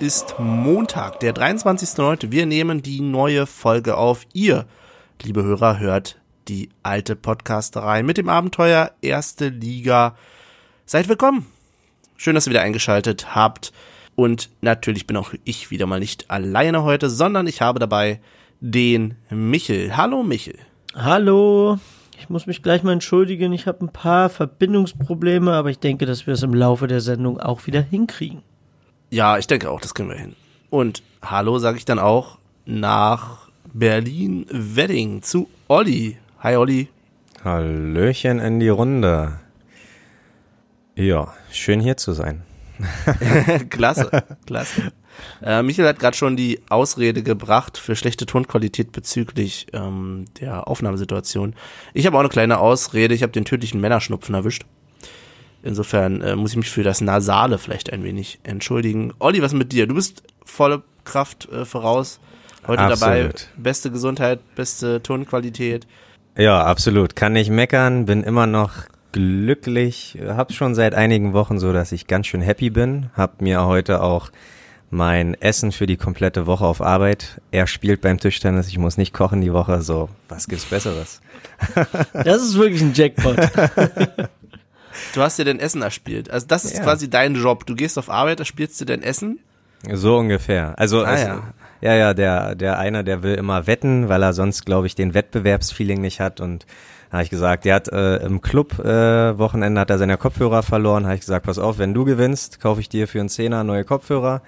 Ist Montag, der 23.09. Wir nehmen die neue Folge auf. Ihr, liebe Hörer, hört die alte Podcasterei mit dem Abenteuer Erste Liga. Seid willkommen. Schön, dass ihr wieder eingeschaltet habt. Und natürlich bin auch ich wieder mal nicht alleine heute, sondern ich habe dabei den Michel. Hallo Michel. Hallo. Ich muss mich gleich mal entschuldigen. Ich habe ein paar Verbindungsprobleme, aber ich denke, dass wir es im Laufe der Sendung auch wieder hinkriegen. Ja, ich denke auch, das kriegen wir hin. Und hallo sage ich dann auch nach Berlin Wedding zu Olli. Hi Olli. Hallöchen in die Runde. Ja, schön hier zu sein. klasse, klasse. Äh, Michael hat gerade schon die Ausrede gebracht für schlechte Tonqualität bezüglich ähm, der Aufnahmesituation. Ich habe auch eine kleine Ausrede. Ich habe den tödlichen Männerschnupfen erwischt. Insofern äh, muss ich mich für das Nasale vielleicht ein wenig entschuldigen. Olli, was mit dir? Du bist volle Kraft äh, voraus. Heute Absolut. dabei. Beste Gesundheit, beste Tonqualität. Ja, absolut. Kann nicht meckern, bin immer noch glücklich. Hab's schon seit einigen Wochen so, dass ich ganz schön happy bin. Hab mir heute auch mein Essen für die komplette Woche auf Arbeit. Er spielt beim Tischtennis, ich muss nicht kochen die Woche. So, was gibt's Besseres? Das ist wirklich ein Jackpot. Du hast dir dein Essen erspielt. Also das ist Ja. quasi dein Job. Du gehst auf Arbeit, da spielst du dein Essen. So ungefähr. Also, Ah, es- ja. ja, ja, der, der eine, der will immer wetten, weil er sonst, glaube ich, den Wettbewerbsfeeling nicht hat und habe ich gesagt, der hat äh, im Club äh, Wochenende hat er seine Kopfhörer verloren, habe ich gesagt, pass auf, wenn du gewinnst, kaufe ich dir für einen Zehner neue Kopfhörer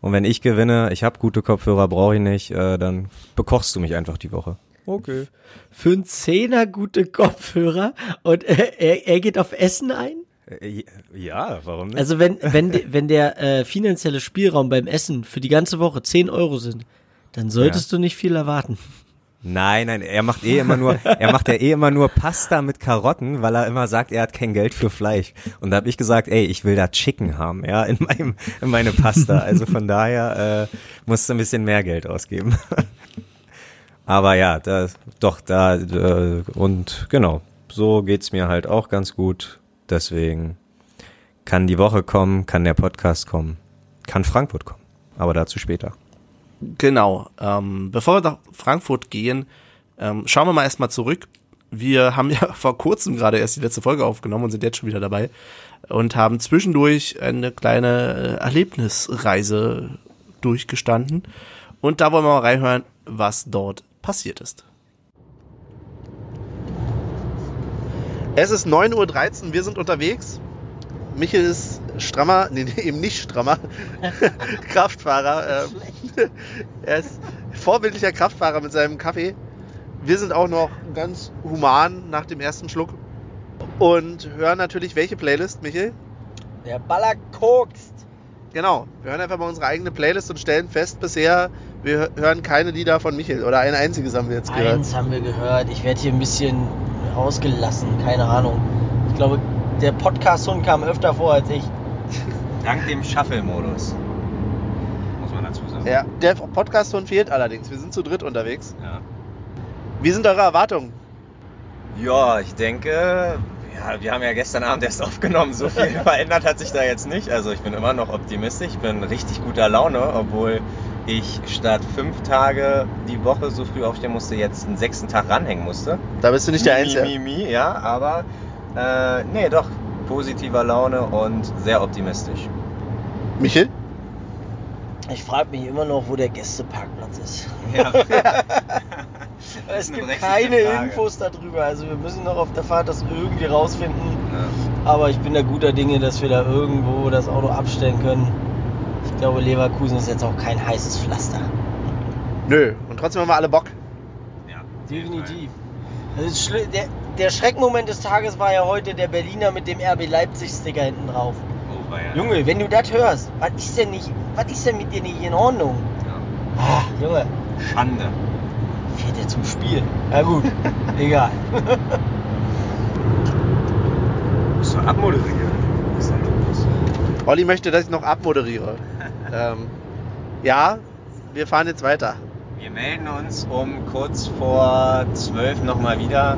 und wenn ich gewinne, ich habe gute Kopfhörer, brauche ich nicht, äh, dann bekochst du mich einfach die Woche. Okay. Für einen Zehner gute Kopfhörer und äh, er, er geht auf Essen ein? Äh, Ja, warum nicht? Also wenn, wenn, wenn der äh, finanzielle Spielraum beim Essen für die ganze Woche 10 Euro sind, dann solltest du nicht viel erwarten. Nein, nein, er macht eh immer nur, er macht ja eh immer nur Pasta mit Karotten, weil er immer sagt, er hat kein Geld für Fleisch. Und da habe ich gesagt, ey, ich will da Chicken haben, ja, in meinem, in meine Pasta. Also von daher äh, musst du ein bisschen mehr Geld ausgeben. Aber ja, da, doch, da, äh, und genau, so geht's mir halt auch ganz gut. Deswegen kann die Woche kommen, kann der Podcast kommen, kann Frankfurt kommen. Aber dazu später. Genau. Ähm, bevor wir nach Frankfurt gehen, ähm, schauen wir mal erstmal zurück. Wir haben ja vor kurzem gerade erst die letzte Folge aufgenommen und sind jetzt schon wieder dabei und haben zwischendurch eine kleine äh, Erlebnisreise durchgestanden. Und da wollen wir mal reinhören, was dort passiert ist. Es ist 9.13 Uhr, wir sind unterwegs. Michel ist strammer, nee, nee, eben nicht strammer, Kraftfahrer. Ähm, er ist vorbildlicher Kraftfahrer mit seinem Kaffee. Wir sind auch noch ganz human nach dem ersten Schluck und hören natürlich welche Playlist, Michel? Der Baller kokst. Genau, wir hören einfach mal unsere eigene Playlist und stellen fest, bisher, wir hören keine Lieder von Michel oder ein einziges haben wir jetzt gehört. Eins haben wir gehört. Ich werde hier ein bisschen ausgelassen. Keine Ahnung. Ich glaube, der Podcast-Hund kam öfter vor als ich. Dank dem Shuffle-Modus. Muss man dazu sagen. Ja, der Podcast-Ton fehlt allerdings, wir sind zu dritt unterwegs. Ja. Wie sind eure Erwartungen? Ja, ich denke, ja, wir haben ja gestern Abend erst aufgenommen. So viel verändert hat sich da jetzt nicht. Also ich bin immer noch optimistisch, ich bin richtig guter Laune, obwohl ich statt fünf Tage die Woche so früh aufstehen musste, jetzt einen sechsten Tag ranhängen musste. Da bist du nicht der Mi, Einzige. Mi, mi, ja, aber äh, nee, doch, positiver Laune und sehr optimistisch. Michel? Ich frage mich immer noch, wo der Gästeparkplatz ist. Ja. Es gibt keine Frage. Infos darüber. Also wir müssen noch auf der Fahrt das irgendwie rausfinden. Aber ich bin da guter Dinge, dass wir da irgendwo das Auto abstellen können. Ich glaube, Leverkusen ist jetzt auch kein heißes Pflaster. Nö, und trotzdem haben wir alle Bock. ja. Definitiv. Schli- der, der Schreckmoment des Tages war ja heute der Berliner mit dem RB Leipzig-Sticker hinten drauf. Oh, ja. Junge, wenn du das hörst, was ist denn nicht, was ist denn mit dir nicht in Ordnung? Ah, Junge, Schande. Er zum Spiel. Na gut, egal. Musst du abmoderieren. Was ist denn los? Olli möchte, dass ich noch abmoderiere. ähm, ja, wir fahren jetzt weiter. Wir melden uns um kurz vor zwölf nochmal wieder.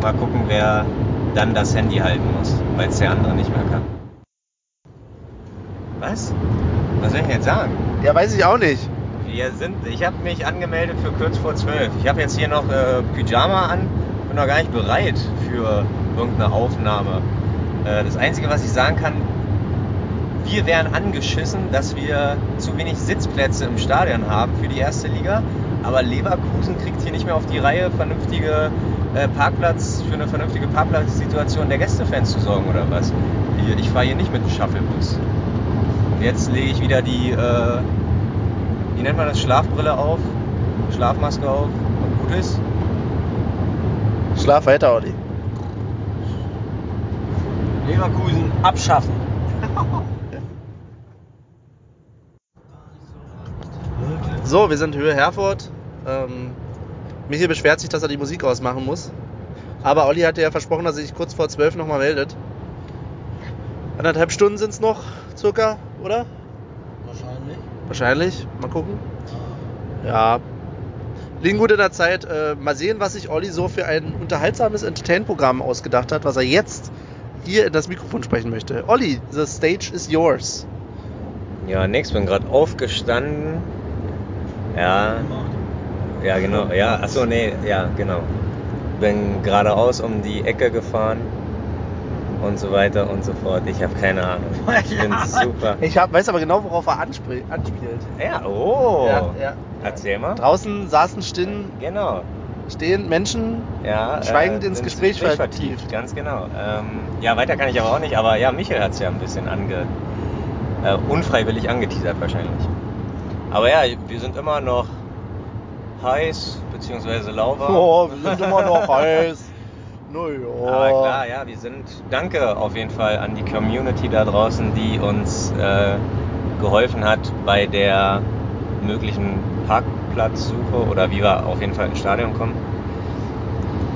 Mal gucken, wer dann das Handy halten muss, weil es der andere nicht mehr kann. Was? Was soll ich denn jetzt sagen? Ja, weiß ich auch nicht. Wir sind, ich habe mich angemeldet für kurz vor zwölf. Ich habe jetzt hier noch äh, Pyjama an, bin noch gar nicht bereit für irgendeine Aufnahme. Äh, das Einzige, was ich sagen kann, wir wären angeschissen, dass wir zu wenig Sitzplätze im Stadion haben für die erste Liga. Aber Leverkusen kriegt hier nicht mehr auf die Reihe, vernünftige äh, Parkplatz für eine vernünftige Parkplatzsituation der Gästefans zu sorgen oder was. Ich, ich fahre hier nicht mit dem Shuttlebus. Und jetzt lege ich wieder die, äh, wie nennt man das, Schlafbrille auf, Schlafmaske auf und gut ist. Schlaf weiter, Olli. Leverkusen abschaffen. So, wir sind Höhe Herford. Ähm, Michael beschwert sich, dass er die Musik ausmachen muss. Aber Olli hatte ja versprochen, dass er sich kurz vor zwölf nochmal meldet. Anderthalb Stunden sind es noch, circa, oder? Wahrscheinlich. Mal gucken. Ja. Liegen gut in der Zeit. Äh, mal sehen, was sich Olli so für ein unterhaltsames Entertain-Programm ausgedacht hat, was er jetzt hier in das Mikrofon sprechen möchte. Olli, the stage is yours. Ja, nix, bin gerade aufgestanden. Ja, ja, genau. Ja, achso, nee, ja, genau. Bin geradeaus um die Ecke gefahren und so weiter und so fort. Ich habe keine Ahnung. Ich bin super. Ich hab, weiß aber genau, worauf er anspielt. Ja, oh. Ja, ja. Erzähl mal. Draußen saßen stehen, Genau. stehen Menschen. Ja, Schweigend ins Gespräch vertieft. vertieft. Ganz genau. Ähm, ja, weiter kann ich aber auch nicht. Aber ja, Michael hat es ja ein bisschen ange, äh, unfreiwillig angeteasert wahrscheinlich. Aber ja, wir sind immer noch heiß, beziehungsweise lauwarm. Oh, wir sind immer noch heiß. Naja. Aber klar, ja, wir sind, danke auf jeden Fall an die Community da draußen, die uns äh, geholfen hat bei der möglichen Parkplatzsuche oder wie wir auf jeden Fall ins Stadion kommen.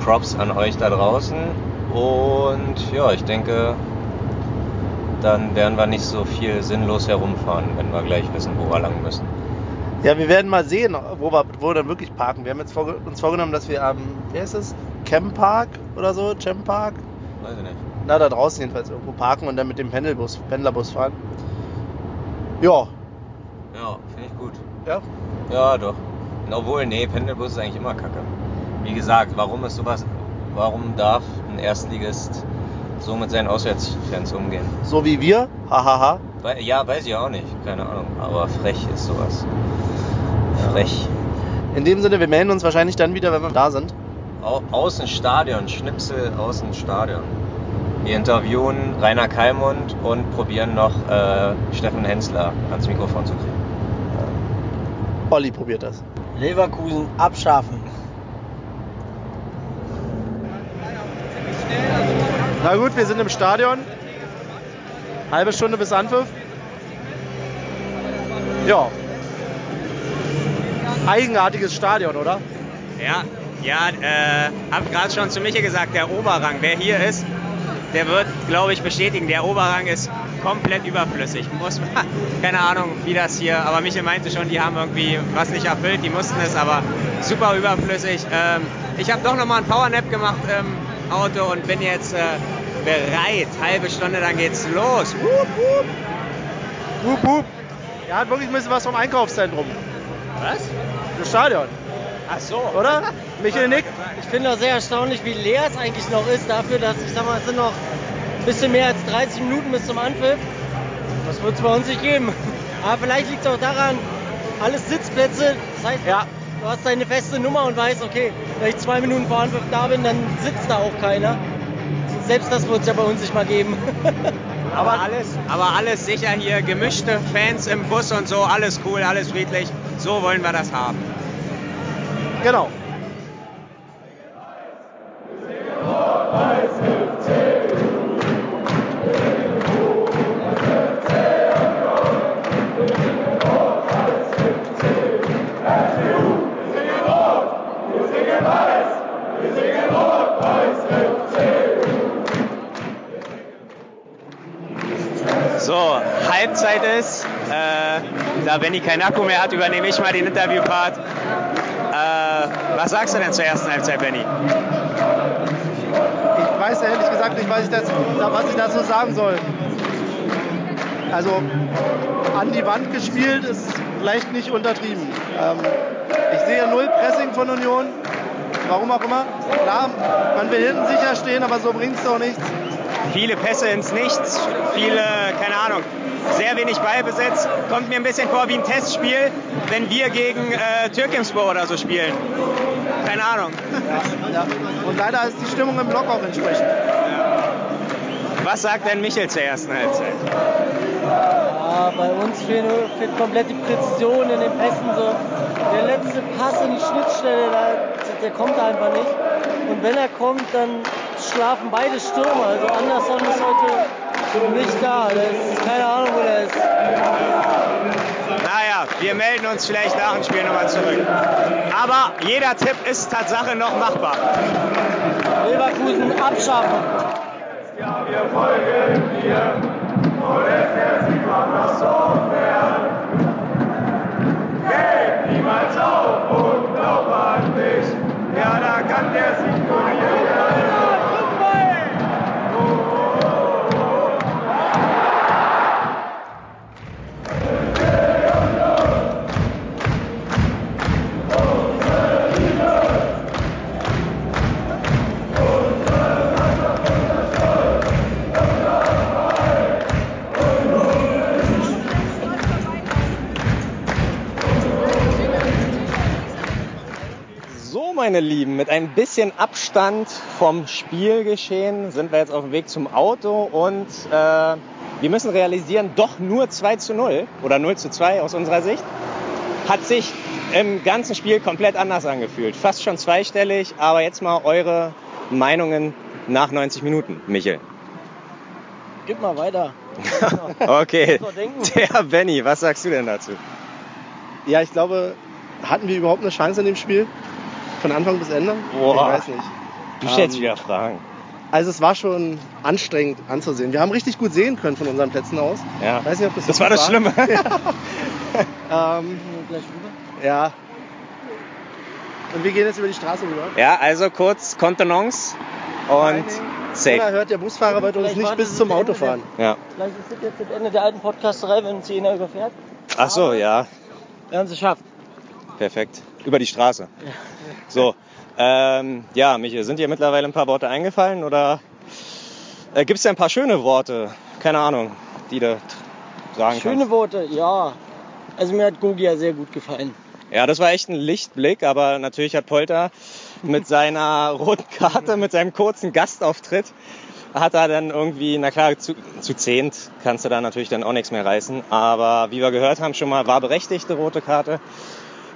Props an euch da draußen und ja, ich denke, dann werden wir nicht so viel sinnlos herumfahren, wenn wir gleich wissen, wo wir lang müssen. Ja, wir werden mal sehen, wo wir, wo wir dann wirklich parken. Wir haben jetzt vorge uns vorgenommen, dass wir am, wie heißt es? Camp Park oder so? Camp Park? Weiß ich nicht. Na, da draußen jedenfalls irgendwo parken und dann mit dem Pendelbus, Pendlerbus fahren. Ja. Ja, finde ich gut. Ja. Ja, doch. Obwohl, nee, Pendelbus ist eigentlich immer kacke. Wie gesagt, warum ist sowas, warum darf ein Erstligist so mit seinen Auswärtsfans umgehen? So wie wir. Hahaha. Wei- Ja, weiß ich auch nicht, keine Ahnung. Aber frech ist sowas. Frech. In dem Sinne, wir melden uns wahrscheinlich dann wieder, wenn wir da sind. Au Außenstadion, Schnipsel Außenstadion. Wir interviewen Rainer Kallmund und probieren noch äh, Steffen Hensler ans Mikrofon zu kriegen. Olli probiert das. Leverkusen abschaffen. Na gut, wir sind im Stadion. Halbe Stunde bis Anpfiff. Ja. Eigenartiges Stadion, oder? Ja, ja, äh, hab gerade schon zu Michael gesagt, der Oberrang, wer hier ist, der wird, glaube ich, bestätigen, der Oberrang ist komplett überflüssig. Muss man, keine Ahnung, wie das hier, aber Michael meinte schon, die haben irgendwie was nicht erfüllt, die mussten es, aber super überflüssig. Ähm, ich habe doch nochmal ein Powernap gemacht im Auto und bin jetzt äh, bereit. Halbe Stunde, dann geht's los. Wup, wup. Hup, hup. Er hat wirklich ein bisschen was vom Einkaufszentrum. Was? Das Stadion, Ach so. oder? Michael nickt. Ich finde das sehr erstaunlich, wie leer es eigentlich noch ist, dafür, dass ich sag mal, es sind noch ein bisschen mehr als 30 Minuten bis zum Anpfiff. Das wird es bei uns nicht geben. Aber vielleicht liegt es auch daran, alles Sitzplätze. Das heißt, Ja. du hast deine feste Nummer und weißt, okay, wenn ich zwei Minuten vor Anpfiff da bin, dann sitzt da auch keiner. Selbst das wird es ja bei uns nicht mal geben. Aber alles, aber alles sicher hier, gemischte Fans im Bus und so, alles cool, alles friedlich. So wollen wir das haben. Genau. So, Halbzeit ist. Äh, da Benny keinen Akku mehr hat, übernehme ich mal den Interviewpart. Äh, was sagst du denn zur ersten Halbzeit, Benny? Ich weiß ehrlich gesagt nicht, was ich, dazu, was ich dazu sagen soll. Also an die Wand gespielt ist vielleicht nicht untertrieben. Ähm, ich sehe null Pressing von Union. Warum auch immer. Klar, man will hinten sicher stehen, aber so bringt es doch nichts. Viele Pässe ins Nichts, viele, keine Ahnung, sehr wenig Ballbesitz. Kommt mir ein bisschen vor wie ein Testspiel, wenn wir gegen äh, Türkimspor oder so spielen. Keine Ahnung. Ja, ja. Und leider ist die Stimmung im Block auch entsprechend. Was sagt denn Michel zur ersten Halbzeit? Ja, bei uns fehlt, fehlt komplett die Präzision in den Pässen. So. Der letzte Pass in die Schnittstelle, der, der kommt einfach nicht. Und wenn er kommt, dann schlafen beide Stürmer. Also Anderson ist heute nicht da. Der ist, keine Ahnung, wo der ist. Naja, wir melden uns vielleicht nach dem Spiel nochmal zurück. Aber jeder Tipp ist Tatsache noch machbar. Leverkusen abschaffen. Ja, wir folgen dir, und es der meine Lieben, mit ein bisschen Abstand vom Spielgeschehen sind wir jetzt auf dem Weg zum Auto und äh, wir müssen realisieren, doch nur 2 zu 0 oder 0 zu 2 aus unserer Sicht hat sich im ganzen Spiel komplett anders angefühlt. Fast schon zweistellig, aber jetzt mal eure Meinungen nach 90 Minuten, Michel. Gib mal weiter. Okay, der Benny, was sagst du denn dazu? Ja, ich glaube, hatten wir überhaupt eine Chance in dem Spiel? Von Anfang bis Ende? Boah. Ich weiß nicht. Du stellst Ähm, wieder Fragen. Also es war schon anstrengend anzusehen. Wir haben richtig gut sehen können von unseren Plätzen aus. Ja. Weiß nicht, ob das Das war das Schlimme. Ähm, Gleich rüber. ja. Und wir gehen jetzt über die Straße rüber. Ja, also kurz Kontenance und safe. hört, der Busfahrer wird uns nicht bis zum zu Auto fahren. Ja. Vielleicht ist das jetzt das Ende der alten Podcasterei, wenn uns einer überfährt. Ach so, ja. Wir haben es geschafft. Perfekt. Über die Straße. So. Ähm, ja, Michael, sind dir mittlerweile ein paar Worte eingefallen oder äh, gibt es da ein paar schöne Worte? Keine Ahnung, die du sagen Schöne kannst. Worte, ja. Also mir hat Gogia sehr gut gefallen. Ja, das war echt ein Lichtblick, aber natürlich hat Polter mit seiner roten Karte, mit seinem kurzen Gastauftritt, hat er dann irgendwie, na klar, zu, zu zehnt kannst du da natürlich dann auch nichts mehr reißen. Aber wie wir gehört haben, schon mal war berechtigte rote Karte,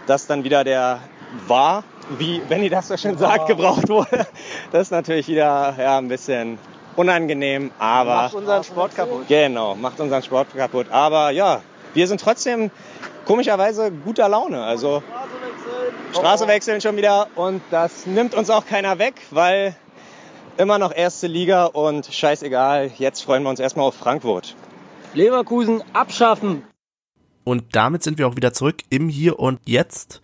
dass dann wieder der war, wie Benny das so schön sagt, gebraucht wurde. Das ist natürlich wieder ja, ein bisschen unangenehm, aber Macht unseren Sport kaputt. Genau, macht unseren Sport kaputt. Aber ja, wir sind trotzdem komischerweise guter Laune. Also Straße wechseln schon wieder und das nimmt uns auch keiner weg, weil immer noch erste Liga und scheißegal, jetzt freuen wir uns erstmal auf Frankfurt. Leverkusen abschaffen. Und damit sind wir auch wieder zurück im Hier und Jetzt.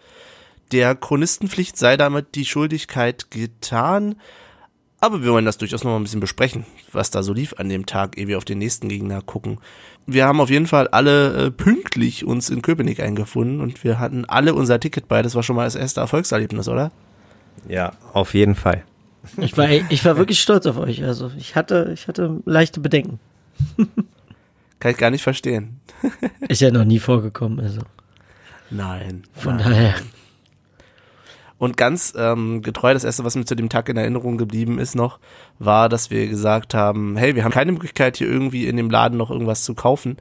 Der Chronistenpflicht sei damit die Schuldigkeit getan. Aber wir wollen das durchaus noch mal ein bisschen besprechen, was da so lief an dem Tag, ehe wir auf den nächsten Gegner gucken. Wir haben auf jeden Fall alle äh, pünktlich uns in Köpenick eingefunden und wir hatten alle unser Ticket bei. Das war schon mal das erste Erfolgserlebnis, oder? Ja, auf jeden Fall. Ich war, ich war wirklich stolz auf euch. Also ich hatte, ich hatte leichte Bedenken. Kann ich gar nicht verstehen. Ist ja noch nie vorgekommen. Also Nein. von nein. daher. Und ganz ähm, getreu, das erste, was mir zu dem Tag in Erinnerung geblieben ist noch, war, dass wir gesagt haben, hey, wir haben keine Möglichkeit hier irgendwie in dem Laden noch irgendwas zu kaufen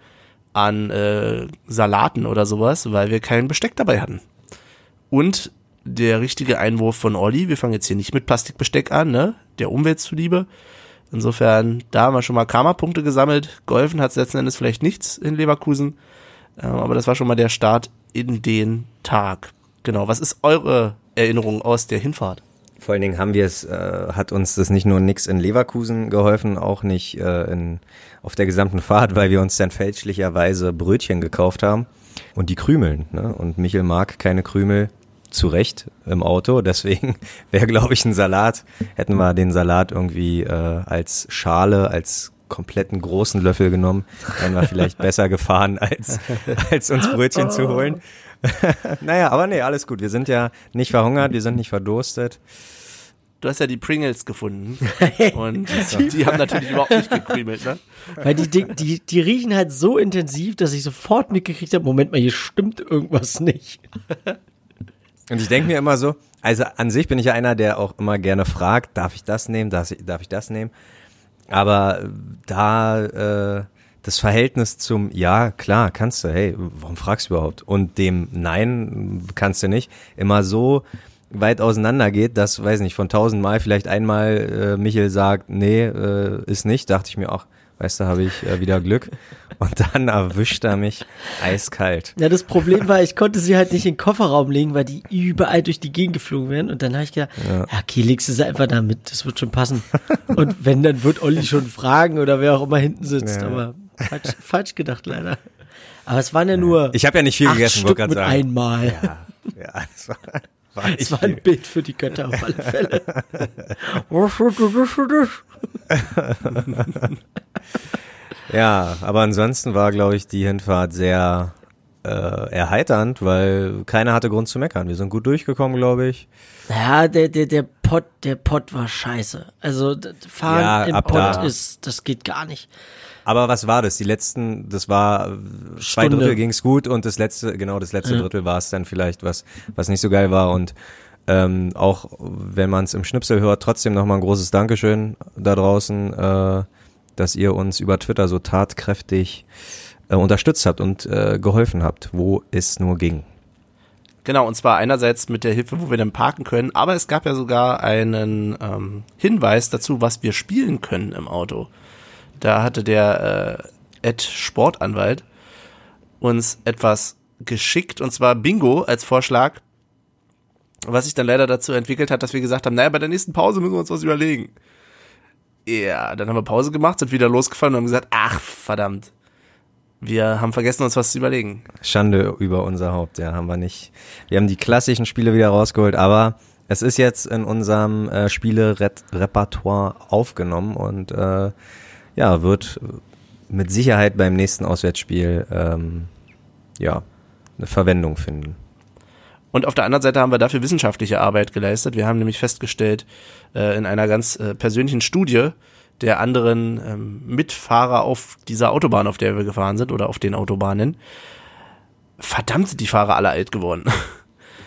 an äh, Salaten oder sowas, weil wir kein Besteck dabei hatten. Und der richtige Einwurf von Olli, wir fangen jetzt hier nicht mit Plastikbesteck an, ne? Der Umwelt zuliebe. Insofern, da haben wir schon mal Karma-Punkte gesammelt. Geholfen hat letzten Endes vielleicht nichts in Leverkusen. Ähm, aber das war schon mal der Start in den Tag. Genau, was ist eure Erinnerung aus der Hinfahrt? Vor allen Dingen haben wir es, äh, hat uns das nicht nur nix in Leverkusen geholfen, auch nicht äh, in, auf der gesamten Fahrt, weil wir uns dann fälschlicherweise Brötchen gekauft haben und die Krümeln. Ne? Und Michel mag keine Krümel zu Recht im Auto, deswegen wäre, glaube ich, ein Salat, hätten wir den Salat irgendwie äh, als Schale, als kompletten großen Löffel genommen, wären wir vielleicht besser gefahren, als, als uns Brötchen zu holen. naja, aber nee, alles gut. Wir sind ja nicht verhungert, wir sind nicht verdurstet. Du hast ja die Pringles gefunden. Und die haben natürlich überhaupt nicht gekrümelt, ne? Weil die, Ding- die, die riechen halt so intensiv, dass ich sofort mitgekriegt habe, Moment mal, hier stimmt irgendwas nicht. Und ich denke mir immer so, also an sich bin ich ja einer, der auch immer gerne fragt, darf ich das nehmen, darf ich, darf ich das nehmen? Aber äh, da äh, das Verhältnis zum Ja, klar, kannst du, hey, warum fragst du überhaupt? Und dem Nein kannst du nicht, immer so weit auseinander geht, dass, weiß nicht, von tausendmal vielleicht einmal äh, Michel sagt, nee, äh, ist nicht, dachte ich mir auch, weißt du, habe ich äh, wieder Glück. Und dann erwischt er mich eiskalt. Ja, das Problem war, ich konnte sie halt nicht in den Kofferraum legen, weil die überall durch die Gegend geflogen wären. Und dann habe ich gedacht, ja. okay, legst du sie einfach da mit, das wird schon passen. Und wenn, dann wird Olli schon fragen oder wer auch immer hinten sitzt. Ja. Aber falsch, falsch gedacht leider. Aber es waren ja nur Ich habe ja nicht viel gegessen, wollte gerade sagen. einmal. Ja, ja, das war, war Es war ein. Bild für die Götter auf alle Fälle. Ja, aber ansonsten war, glaube ich, die Hinfahrt sehr äh, erheiternd, weil keiner hatte Grund zu meckern. Wir sind gut durchgekommen, glaube ich. Ja, der, der, der Pott, der Pott war scheiße. Also, fahren Ja, im Pott da. ist, das geht gar nicht. Aber was war das? Die letzten, das war äh, zwei Stunde. Drittel ging's gut und das letzte, genau das letzte Ja. Drittel war es dann vielleicht, was, was nicht so geil war. Und ähm, auch wenn man es im Schnipsel hört, trotzdem nochmal ein großes Dankeschön da draußen, äh, dass ihr uns über Twitter so tatkräftig äh, unterstützt habt und äh, geholfen habt, wo es nur ging. Genau, und zwar einerseits mit der Hilfe, wo wir dann parken können, aber es gab ja sogar einen ähm, Hinweis dazu, was wir spielen können im Auto. Da hatte der äh, Ed Sportanwalt uns etwas geschickt, und zwar Bingo als Vorschlag, was sich dann leider dazu entwickelt hat, dass wir gesagt haben, naja, bei der nächsten Pause müssen wir uns was überlegen. Ja, dann haben wir Pause gemacht, sind wieder losgefahren und haben gesagt, ach, verdammt. Wir haben vergessen, uns was zu überlegen. Schande über unser Haupt, ja, haben wir nicht. Wir haben die klassischen Spiele wieder rausgeholt, aber es ist jetzt in unserem äh, Spiele-Repertoire aufgenommen und äh, ja, wird mit Sicherheit beim nächsten Auswärtsspiel ähm, ja, eine Verwendung finden. Und auf der anderen Seite haben wir dafür wissenschaftliche Arbeit geleistet. Wir haben nämlich festgestellt, äh, in einer ganz äh, persönlichen Studie der anderen ähm, Mitfahrer auf dieser Autobahn, auf der wir gefahren sind, oder auf den Autobahnen, verdammt sind die Fahrer alle alt geworden.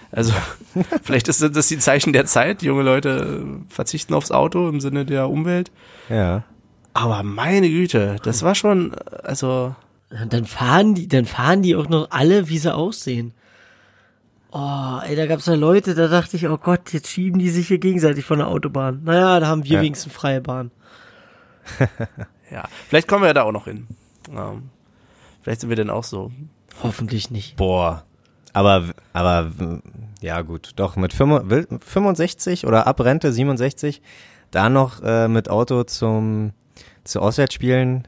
Also, vielleicht ist das die Zeichen der Zeit. Junge Leute verzichten aufs Auto im Sinne der Umwelt. Ja. Aber meine Güte, das war schon, äh, also, Und dann fahren die, dann fahren die auch noch alle, wie sie aussehen. Oh, ey, da gab's ja Leute, da dachte ich, oh Gott, jetzt schieben die sich hier gegenseitig von der Autobahn. Naja, da haben wir Ja. wenigstens freie Bahn. ja. Vielleicht kommen wir ja da auch noch hin. Ähm, vielleicht sind wir denn auch so. Hoffentlich nicht. Boah. Aber, aber, ja gut, doch mit 65 65 oder ab Rente 67, da noch äh, mit Auto zum, zu Auswärtsspielen,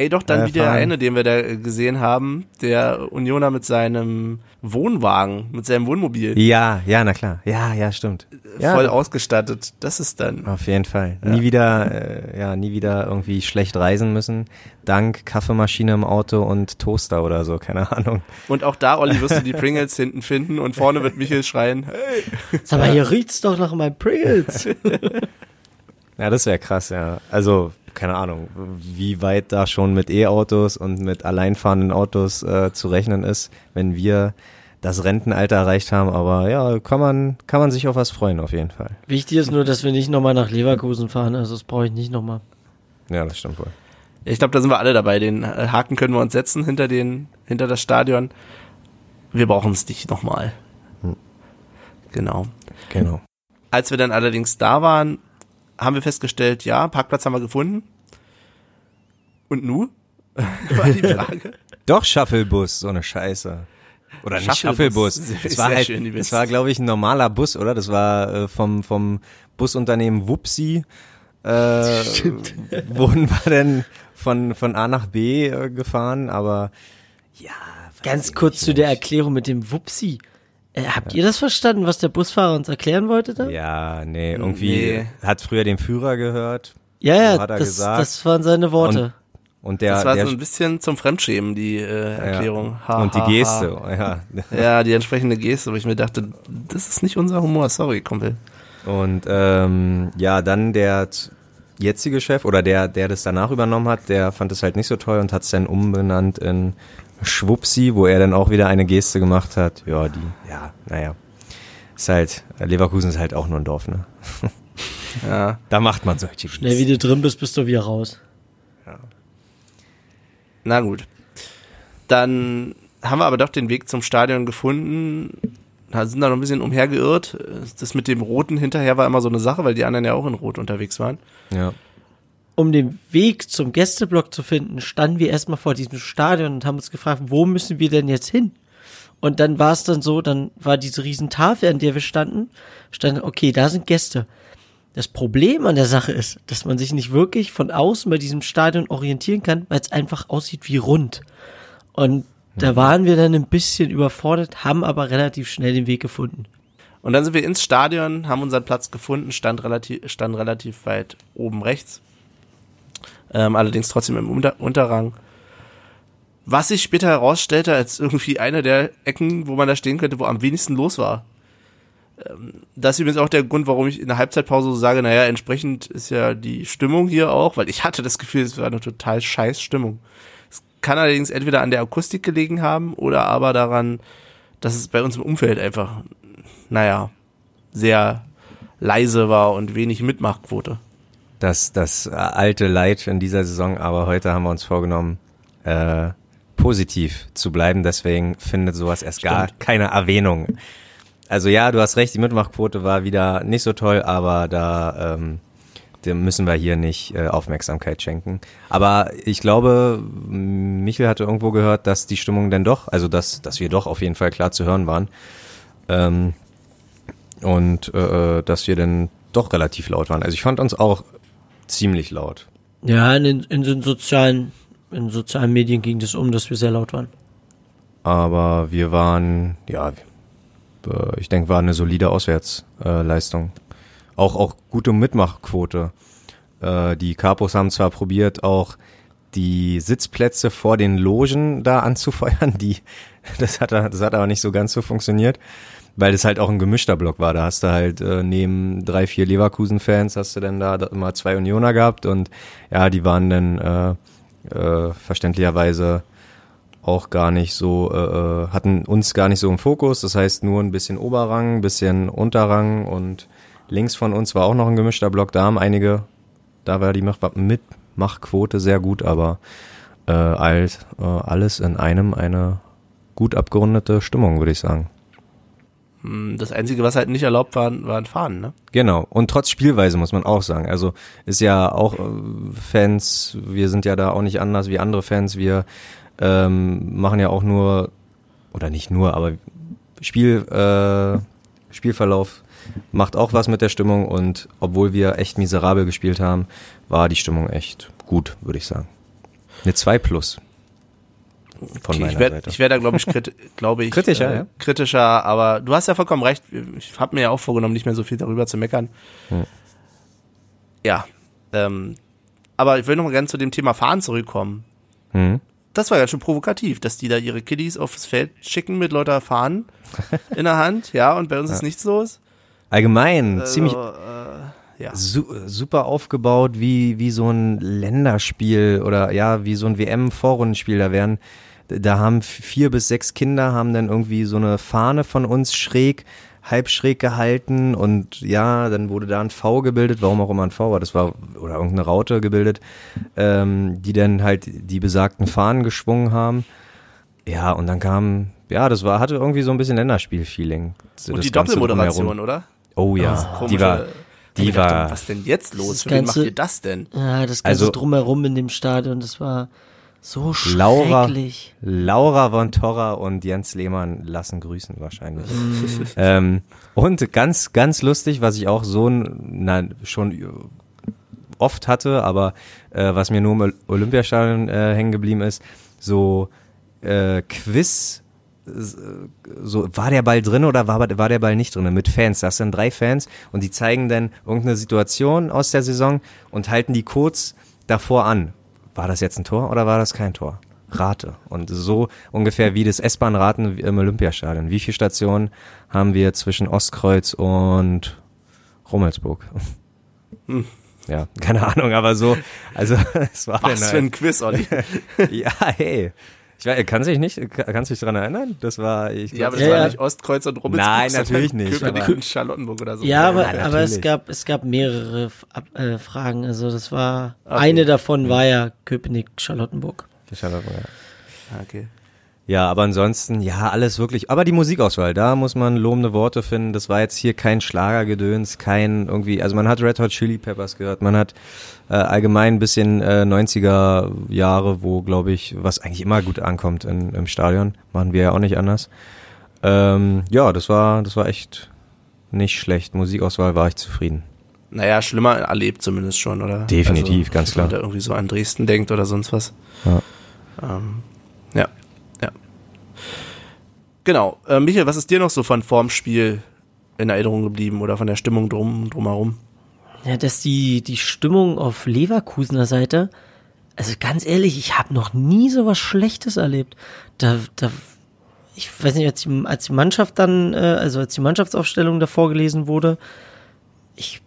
Ey, doch, dann Äh, wie der eine, den wir da äh, gesehen haben, der Unioner mit seinem Wohnwagen, mit seinem Wohnmobil, Ja, ja, na klar. Ja, ja, stimmt. Ja, voll ausgestattet. Das ist dann. Auf jeden Fall. Nie wieder, äh, ja, nie wieder irgendwie schlecht reisen müssen. Dank Kaffeemaschine im Auto und Toaster oder so, keine Ahnung. Und auch da, Olli, wirst du die Pringles hinten finden und vorne wird Michael schreien, hey. Sag mal, hier riecht's doch nach meinen Pringles. Ja, das wäre krass, ja. Also, keine Ahnung, wie weit da schon mit E-Autos und mit alleinfahrenden Autos äh, zu rechnen ist, wenn wir das Rentenalter erreicht haben. Aber ja, kann man, kann man sich auf was freuen, auf jeden Fall. Wichtig ist nur, dass wir nicht nochmal nach Leverkusen fahren, also das brauche ich nicht nochmal. Ja, das stimmt wohl. Ich glaube, da sind wir alle dabei. Den äh, Haken können wir uns setzen hinter den, hinter das Stadion. Wir brauchen es nicht nochmal. Genau. Genau. Als wir dann allerdings da waren, haben wir festgestellt, ja, Parkplatz haben wir gefunden. Und nu? War die Frage. Doch Shuttlebus, so eine Scheiße. Oder nicht Shuttlebus. Shuttlebus. Sehr Es war halt, schön, es war glaube ich ein normaler Bus, oder? Das war äh, vom vom Busunternehmen Wupsi. Äh, wurden wir denn von von A nach B äh, gefahren, aber ja. Ganz kurz zu der. Erklärung mit dem Wupsi. Äh, habt ihr das verstanden, was der Busfahrer uns erklären wollte da? Ja, nee, irgendwie Nee. hat früher den Führer gehört. Ja, ja, hat er das, gesagt. das waren seine Worte. Und der, das war der so ein bisschen zum Fremdschämen, die äh, Erklärung. ja. und die Geste, ja. Ja, die entsprechende Geste, wo ich mir dachte, das ist nicht unser Humor, sorry, Kumpel. Und ähm, ja, dann der jetzige Chef oder der, der das danach übernommen hat, der fand es halt nicht so toll und hat es dann umbenannt in Schwupsi, wo er dann auch wieder eine Geste gemacht hat. Ja, die, ja, naja. Ist halt, Leverkusen ist halt auch nur ein Dorf, ne? Ja. Da macht man solche Schnell wie du drin bist, bist du wieder raus. Na gut. Dann haben wir aber doch den Weg zum Stadion gefunden. Da sind da noch ein bisschen umhergeirrt. Das mit dem Roten hinterher war immer so eine Sache, weil die anderen ja auch in Rot unterwegs waren. Ja. Um den Weg zum Gästeblock zu finden, standen wir erstmal vor diesem Stadion und haben uns gefragt, wo müssen wir denn jetzt hin? Und dann war es dann so, dann war diese riesen Tafel, an der wir standen, stand, okay, da sind Gäste. Das Problem an der Sache ist, dass man sich nicht wirklich von außen bei diesem Stadion orientieren kann, weil es einfach aussieht wie rund. Und da waren wir dann ein bisschen überfordert, haben aber relativ schnell den Weg gefunden. Und dann sind wir ins Stadion, haben unseren Platz gefunden, stand relativ, stand relativ weit oben rechts. Ähm, allerdings trotzdem im Unter Unterrang. Was sich später herausstellte als irgendwie eine der Ecken, wo man da stehen könnte, wo am wenigsten los war. Ähm, das ist übrigens auch der Grund, warum ich in der Halbzeitpause so sage, naja, entsprechend ist ja die Stimmung hier auch, weil ich hatte das Gefühl, es war eine total scheiß Stimmung. Es kann allerdings entweder an der Akustik gelegen haben oder aber daran, dass es bei uns im Umfeld einfach, naja, sehr leise war und wenig Mitmachquote. Das, das äh, alte Leid in dieser Saison, aber heute haben wir uns vorgenommen, äh, positiv zu bleiben. Deswegen findet sowas erst gar Stimmt. keine Erwähnung. Also ja, du hast recht, die Mitmachquote war wieder nicht so toll, aber da ähm, dem müssen wir hier nicht äh, Aufmerksamkeit schenken. Aber ich glaube, Michel hatte irgendwo gehört, dass die Stimmung denn doch, also dass, dass wir doch auf jeden Fall klar zu hören waren. Ähm, und äh, dass wir dann doch relativ laut waren. Also ich fand uns auch ziemlich laut. Ja, in, den- in den sozialen, in den sozialen Medien ging das um, dass wir sehr laut waren. Aber wir waren, ja, äh, ich denke, war eine solide Auswärtsleistung. Äh, auch, auch gute Mitmachquote. Äh, die Capos haben zwar probiert, auch die Sitzplätze vor den Logen da anzufeuern, die, das hat, das hat aber nicht so ganz so funktioniert, weil das halt auch ein gemischter Block war. Da hast du halt äh, neben drei, vier Leverkusen-Fans hast du dann da immer zwei Unioner gehabt und ja, die waren dann äh, äh, verständlicherweise auch gar nicht so, äh, äh, hatten uns gar nicht so im Fokus. Das heißt nur ein bisschen Oberrang, ein bisschen Unterrang und links von uns war auch noch ein gemischter Block. Da haben einige, da war die Mach Mitmachquote sehr gut, aber äh, alt, äh, alles in einem eine gut abgerundete Stimmung, würde ich sagen. Hm, Das Einzige, was halt nicht erlaubt war, waren Fahnen, ne? Genau. Und trotz Spielweise muss man auch sagen. Also ist ja auch äh, Fans, wir sind ja da auch nicht anders wie andere Fans. Wir ähm, machen ja auch nur, oder nicht nur, aber Spiel, äh, Spielverlauf macht auch was mit der Stimmung und obwohl wir echt miserabel gespielt haben, war die Stimmung echt gut, würde ich sagen. Eine 2 plus. Von Okay, meiner ich werde Seite. ich werd da, glaube ich, krit glaube ich, Kritischer, äh, ja. kritischer, aber du hast ja vollkommen recht. Ich habe mir ja auch vorgenommen, nicht mehr so viel darüber zu meckern. Hm. Ja, ähm, aber ich will noch mal gerne zu dem Thema Fahren zurückkommen. Mhm. Das war ganz schön provokativ, dass die da ihre Kiddies aufs Feld schicken mit lauter Fahnen in der Hand, ja, und bei uns ist nichts los. Allgemein, ziemlich Also, äh, ja. su super aufgebaut, wie, wie so ein Länderspiel oder ja, wie so ein WM-Vorrundenspiel. Da werden, da haben vier bis sechs Kinder haben dann irgendwie so eine Fahne von uns schräg, halb schräg gehalten und ja, dann wurde da ein V gebildet, warum auch immer ein V war, das war, oder irgendeine Raute gebildet, ähm, die dann halt die besagten Fahnen geschwungen haben. Ja, und dann kam, ja, das war, hatte irgendwie so ein bisschen Länderspiel-Feeling. Das Und die Ganze Doppelmoderation, drumherum. oder? Oh ja, die war, Ich die dachte, war, was denn jetzt los? Wen macht ihr das denn? Ja, das ganze Also- Drumherum in dem Stadion, das war so Laura, schrecklich. Laura von Torra und Jens Lehmann lassen grüßen wahrscheinlich. ähm, und ganz, ganz lustig, was ich auch so na, schon oft hatte, aber äh, was mir nur im Olympiastadion äh, hängen geblieben ist, so äh, Quiz so, war der Ball drin oder war, war der Ball nicht drin? Mit Fans. Da hast du dann drei Fans und die zeigen dann irgendeine Situation aus der Saison und halten die kurz davor an. War das jetzt ein Tor oder war das kein Tor? Rate. Und so ungefähr wie das S-Bahn-Raten im Olympiastadion. Wie viele Stationen haben wir zwischen Ostkreuz und Rummelsburg? Hm. Ja, keine Ahnung, aber so, also es war Was für ein Quiz, Olli. ja, hey. Ich weiß, kann sich nicht, kannst du dich daran erinnern? Das war, ich Ja, aber glaub, das Ja, war ja. nicht Ostkreuz und Rummelsburg. Nein, natürlich nicht, Köpenick aber- und Charlottenburg oder so. Ja, aber, Ja, aber es gab, es gab mehrere Ab- äh, Fragen. Also das war, eine davon war ja Köpenick-Charlottenburg. Ich hatte- ja. Ah, Okay. Ja, aber ansonsten, ja, alles wirklich. Aber die Musikauswahl, da muss man lobende Worte finden. Das war jetzt hier kein Schlagergedöns, kein irgendwie, also man hat Red Hot Chili Peppers gehört, man hat äh, allgemein ein bisschen äh, 90er Jahre, wo, glaube ich, was eigentlich immer gut ankommt in, im Stadion. Machen wir ja auch nicht anders. Ähm, ja, das war, das war echt nicht schlecht. Musikauswahl war ich zufrieden. Naja, schlimmer erlebt zumindest schon, oder? Definitiv, ganz wenn man klar. da irgendwie so an Dresden denkt oder sonst was. Ja. Ähm, ja. Genau. Äh, Michael, was ist dir noch so von vorm Spiel in Erinnerung geblieben oder von der Stimmung drum, drumherum? Ja, dass die, die Stimmung auf Leverkusener Seite, also ganz ehrlich, ich habe noch nie so was Schlechtes erlebt. Da, da, ich weiß nicht, als die, als die Mannschaft dann, äh, also als die Mannschaftsaufstellung da vorgelesen wurde, ich,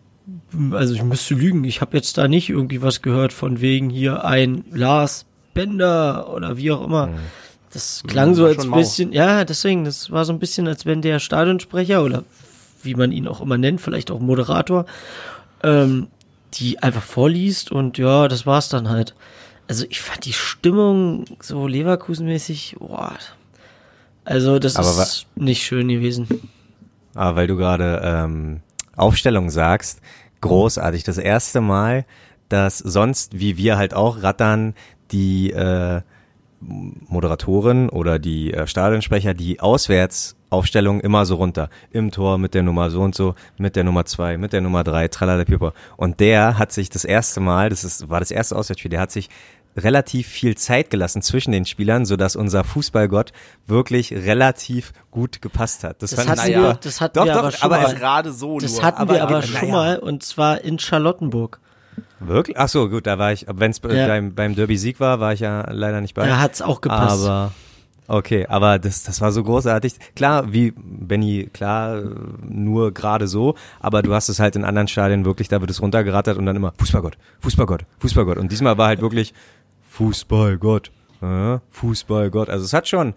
also ich müsste lügen, ich habe jetzt da nicht irgendwie was gehört von wegen hier ein Lars Bender oder wie auch immer. Das klang so war als schon mau. bisschen, ja, deswegen, das war so ein bisschen, als wenn der Stadionsprecher oder wie man ihn auch immer nennt, vielleicht auch Moderator, ähm, die einfach vorliest und ja, das war's dann halt. Also ich fand die Stimmung so Leverkusen-mäßig, boah. Also das Aber ist nicht schön gewesen. Aber weil du gerade ähm, Aufstellung sagst, großartig. Das erste Mal, dass sonst, wie wir halt auch rattern, die äh, Moderatorin oder die äh, Stadionsprecher die Auswärtsaufstellung immer so runter. Im Tor mit der Nummer so und so, mit der Nummer zwei, mit der Nummer drei, tralala pipa. Und der hat sich das erste Mal, das ist, war das erste Auswärtsspiel, der hat sich relativ viel Zeit gelassen zwischen den Spielern, sodass unser Fußballgott wirklich relativ gut gepasst hat. Das, Das hatten wir- das hatten doch, wir doch, aber schon aber mal. Gerade so Das nur. hatten aber- wir aber schon mal und zwar in Charlottenburg. Wirklich? Ach so, gut, da war ich, wenn es Ja. beim, beim Derby-Sieg war, war ich ja leider nicht bei. Da hat's auch gepasst. Aber, okay, aber das, das war so großartig. Klar, wie Benny, klar, nur gerade so, aber du hast es halt in anderen Stadien wirklich, da wird es runtergerattert und dann immer Fußballgott, Fußballgott, Fußballgott. Und diesmal war halt wirklich Fußballgott, äh, Fußballgott. Also es hat schon, äh,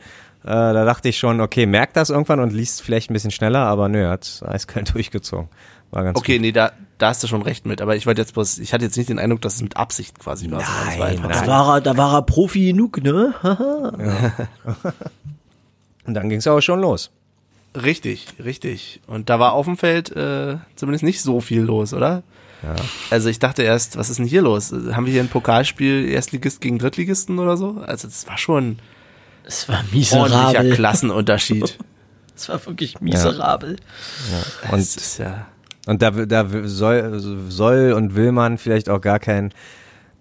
da dachte ich schon, okay, merkt das irgendwann und liest vielleicht ein bisschen schneller, aber nö, er hat eiskalt durchgezogen. War ganz Okay, gut. nee, da, da hast du schon recht mit. Aber ich wollte jetzt bloß, ich hatte jetzt nicht den Eindruck, dass es mit Absicht quasi war. war Nein, nein. Da war er, da war er Profi genug, ne? Haha. Und dann ging es auch schon los. Richtig, richtig. Und da war auf dem Feld äh, zumindest nicht so viel los, oder? Ja. Also ich dachte erst, was ist denn hier los? Haben wir hier ein Pokalspiel Erstligist gegen Drittligisten oder so? Also das war schon Es war ein miserabel. ordentlicher Klassenunterschied. Es war wirklich miserabel. Und das ist ja Und da, da soll, soll und will man vielleicht auch gar kein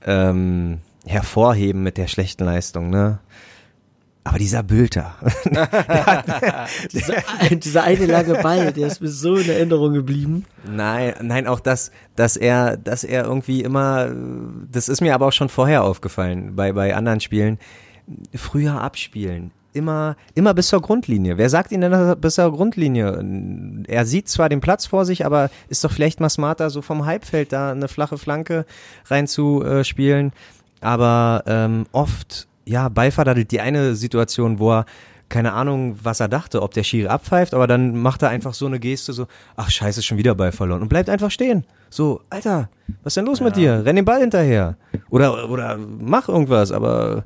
ähm, hervorheben mit der schlechten Leistung, ne? Aber dieser Bülter, Dieser, dieser eine lange Ball, der ist mir so in Erinnerung geblieben. nein, nein, auch das, dass er, dass er irgendwie immer, das ist mir aber auch schon vorher aufgefallen bei bei anderen Spielen, früher abspielen. Immer, immer bis zur Grundlinie. Wer sagt Ihnen denn bis zur Grundlinie? Er sieht zwar den Platz vor sich, aber ist doch vielleicht mal smarter, so vom Halbfeld da eine flache Flanke reinzuspielen. Aber ähm, oft, ja, beiferdadelt die eine Situation, wo er keine Ahnung, was er dachte, ob der Schiri abpfeift, aber dann macht er einfach so eine Geste, so, ach scheiße, schon wieder Ball verloren und bleibt einfach stehen. So, Alter, was ist denn los mit dir? Renn den Ball hinterher. Oder, oder mach irgendwas, aber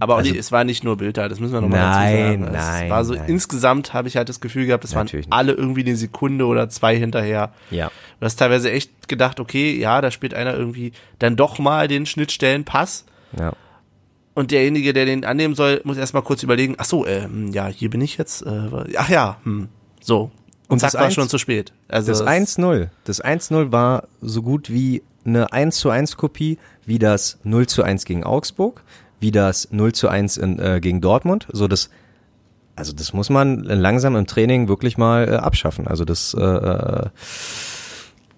Aber Also- es war nicht nur Bilder, das müssen wir nochmal dazu sagen. Es nein, war so nein. insgesamt habe ich halt das Gefühl gehabt, es waren alle irgendwie eine Sekunde oder zwei hinterher. ja. Du hast teilweise echt gedacht, okay, ja, da spielt einer irgendwie dann doch mal den Schnittstellenpass Ja. und derjenige, der den annehmen soll, muss erstmal kurz überlegen, ach so, äh, ja, hier bin ich jetzt, äh, ach ja, hm, so. Und, Und zack, das war eins- schon zu spät. Also Das es- 1-0. Das 1-0 war so gut wie eine 1 zu 1 Kopie, wie das 0 zu 1 gegen Augsburg, wie das 0 zu 1 in, äh, gegen Dortmund. So das also das muss man langsam im Training wirklich mal äh, abschaffen. Also das äh, äh,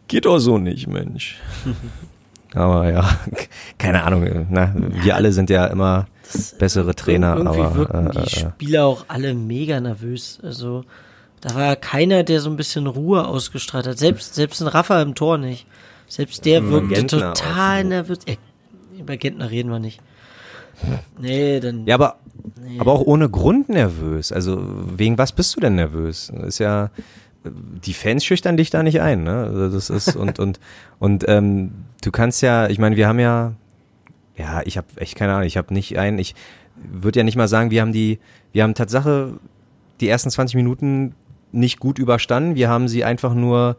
geht doch so nicht, Mensch. aber ja, keine Ahnung. Na, wir alle sind ja immer bessere Trainer, Irgendwie aber wirken äh, die äh, Spieler auch alle mega nervös. Also da war keiner, der so ein bisschen Ruhe ausgestrahlt hat. Selbst, selbst ein Rafa im Tor nicht. Selbst der wirkte Gentner total nervös. Äh, über Gentner reden wir nicht. Nee, dann. ja, aber aber auch ohne Grund nervös. Also wegen was bist du denn nervös? Ist ja die Fans schüchtern dich da nicht ein, ne? Also das ist und und und ähm, du kannst ja, ich meine, wir haben ja ja, ich habe echt keine Ahnung, ich habe nicht ein, ich würde ja nicht mal sagen, wir haben die wir haben Tatsache die ersten 20 Minuten nicht gut überstanden, wir haben sie einfach nur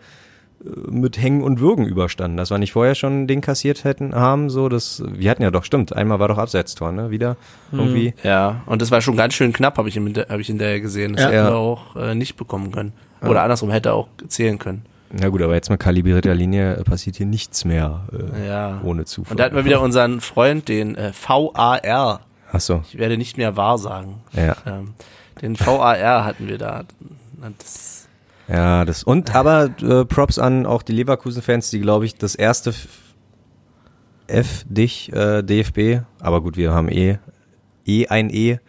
mit Hängen und Würgen überstanden. Das war nicht vorher schon den kassiert hätten haben, so das wir hatten ja doch stimmt, einmal war doch Abseitstor, ne, wieder irgendwie. Ja, und das war schon ganz schön knapp, habe ich, im Hinter- hab ich hinterher gesehen. Das Ja. hätte Ja. er auch äh, nicht bekommen können. Oder andersrum hätte er auch zählen können. Na gut, aber jetzt mit kalibrierter Linie äh, passiert hier nichts mehr äh, Ja. ohne Zufall. Und da hatten wir wieder unseren Freund, den äh, VAR. Ach so, Ich werde nicht mehr wahr sagen. ja. Ähm, den VAR hatten wir da. Das, Ja, das und aber äh, Props an auch die Leverkusen-Fans, die glaube ich das erste F, F dich äh, DFB, aber gut, wir haben eh eh ein E,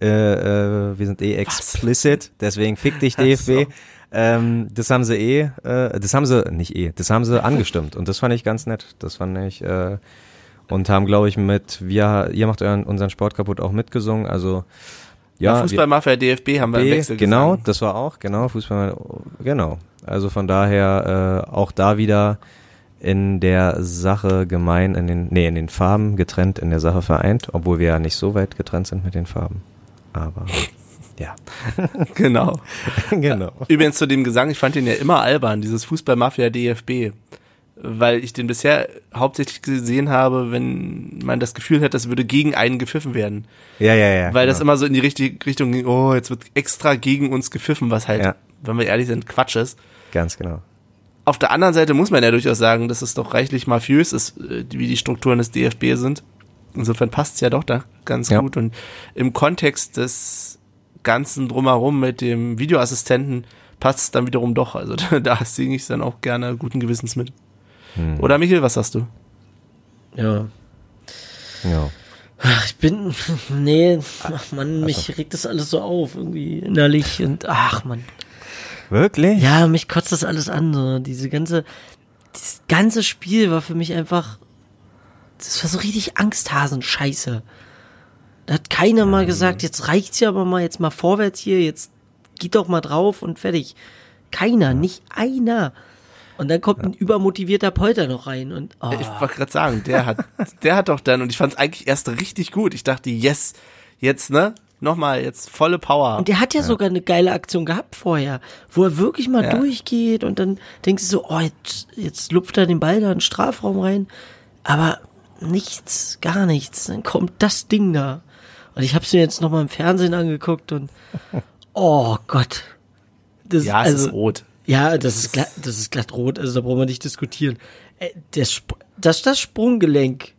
äh, äh, wir sind eh explicit, deswegen fick dich DFB. Ähm, das haben sie eh, äh, das haben sie nicht eh, das haben sie angestimmt und das fand ich ganz nett. Das fand ich äh, und haben glaube ich mit wir ihr macht euren unseren Sport kaputt auch mitgesungen, also ja, Fußballmafia DFB haben wir im Wechsel genau, das war auch, genau, Fußball, genau. Also von daher äh, auch da wieder in der Sache gemein, in den, nee, in den Farben getrennt, in der Sache vereint, obwohl wir ja nicht so weit getrennt sind mit den Farben. Aber ja, Genau. genau. Übrigens zu dem Gesang, ich fand den ja immer albern, dieses Fußballmafia DFB. Weil ich den bisher hauptsächlich gesehen habe, wenn man das Gefühl hat, das würde gegen einen gepfiffen werden. Ja, ja, ja. Weil das genau. immer so in die richtige Richtung ging, oh, jetzt wird extra gegen uns gepfiffen, was halt, Ja. wenn wir ehrlich sind, Quatsch ist. ganz genau. Auf der anderen Seite muss man ja durchaus sagen, dass es doch reichlich mafiös ist, äh, wie die Strukturen des DFB sind. Insofern passt es ja doch da ganz Ja. gut. Und im Kontext des Ganzen drumherum mit dem Videoassistenten passt es dann wiederum doch. Also da, da singe ich dann auch gerne guten Gewissens mit. Hm. Oder Michael, was sagst du? Ja. Ja. Ach, ich bin. Nee, ach Mann, mich regt das alles so auf, irgendwie innerlich und ach Mann. Wirklich? Ja, mich kotzt das alles an. So. Diese ganze, dieses ganze Spiel war für mich einfach. Das war so richtig Angsthasen-Scheiße. Da hat keiner mal gesagt, jetzt reicht's ja aber mal, jetzt mal vorwärts hier, jetzt geht doch mal drauf und fertig. Keiner, nicht einer. Und dann kommt ein übermotivierter Polter noch rein und oh, Ich wollte gerade sagen, der hat, der hat doch dann, und ich fand es eigentlich erst richtig gut. Ich dachte, yes, jetzt, ne? Nochmal, jetzt volle Power. Und der hat ja, sogar eine geile Aktion gehabt vorher, wo er wirklich mal Ja. durchgeht und dann denkst du so, oh, jetzt, jetzt lupft er den Ball da in den Strafraum rein. Aber nichts, gar nichts. Dann kommt das Ding da. Und ich habe es mir jetzt nochmal im Fernsehen angeguckt und oh Gott. Das, ja, es also, ist rot. Ja, das ist, glatt, das ist glatt rot, also da brauchen wir nicht diskutieren. Äh, Sp dass das Sprunggelenk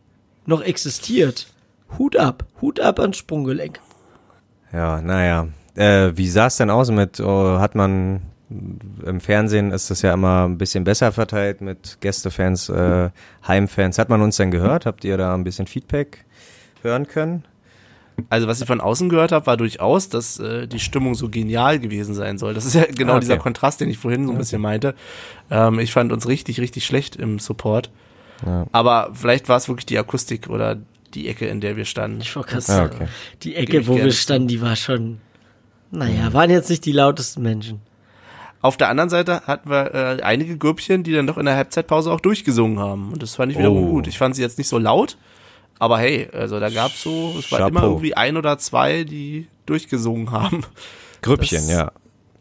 noch existiert. Hut ab, Hut ab ans Sprunggelenk. Ja, naja. Äh, wie sah es denn aus mit, oh, hat man im Fernsehen ist das ja immer ein bisschen besser verteilt mit Gästefans, äh, Heimfans. Hat man uns denn gehört? Habt ihr da ein bisschen Feedback hören können? Also was ich von außen gehört habe, war durchaus, dass äh, die Stimmung so genial gewesen sein soll. Das ist ja genau Ah, okay. dieser Kontrast, den ich vorhin so ein bisschen meinte. Ähm, ich fand uns richtig, richtig schlecht im Support. Ja. Aber vielleicht war es wirklich die Akustik oder die Ecke, in der wir standen. Ich wollte gerade Das, sagen, Ah, okay. die Ecke, wo gerne wir standen, die war schon, naja, waren jetzt nicht die lautesten Menschen. Auf der anderen Seite hatten wir äh, einige Grüppchen, die dann doch in der Halbzeitpause auch durchgesungen haben. Und das fand ich wiederum Oh. gut. Ich fand sie jetzt nicht so laut, aber hey, also da gab's so, es war immer irgendwie ein oder zwei, die durchgesungen haben. Grüppchen, Das- ja.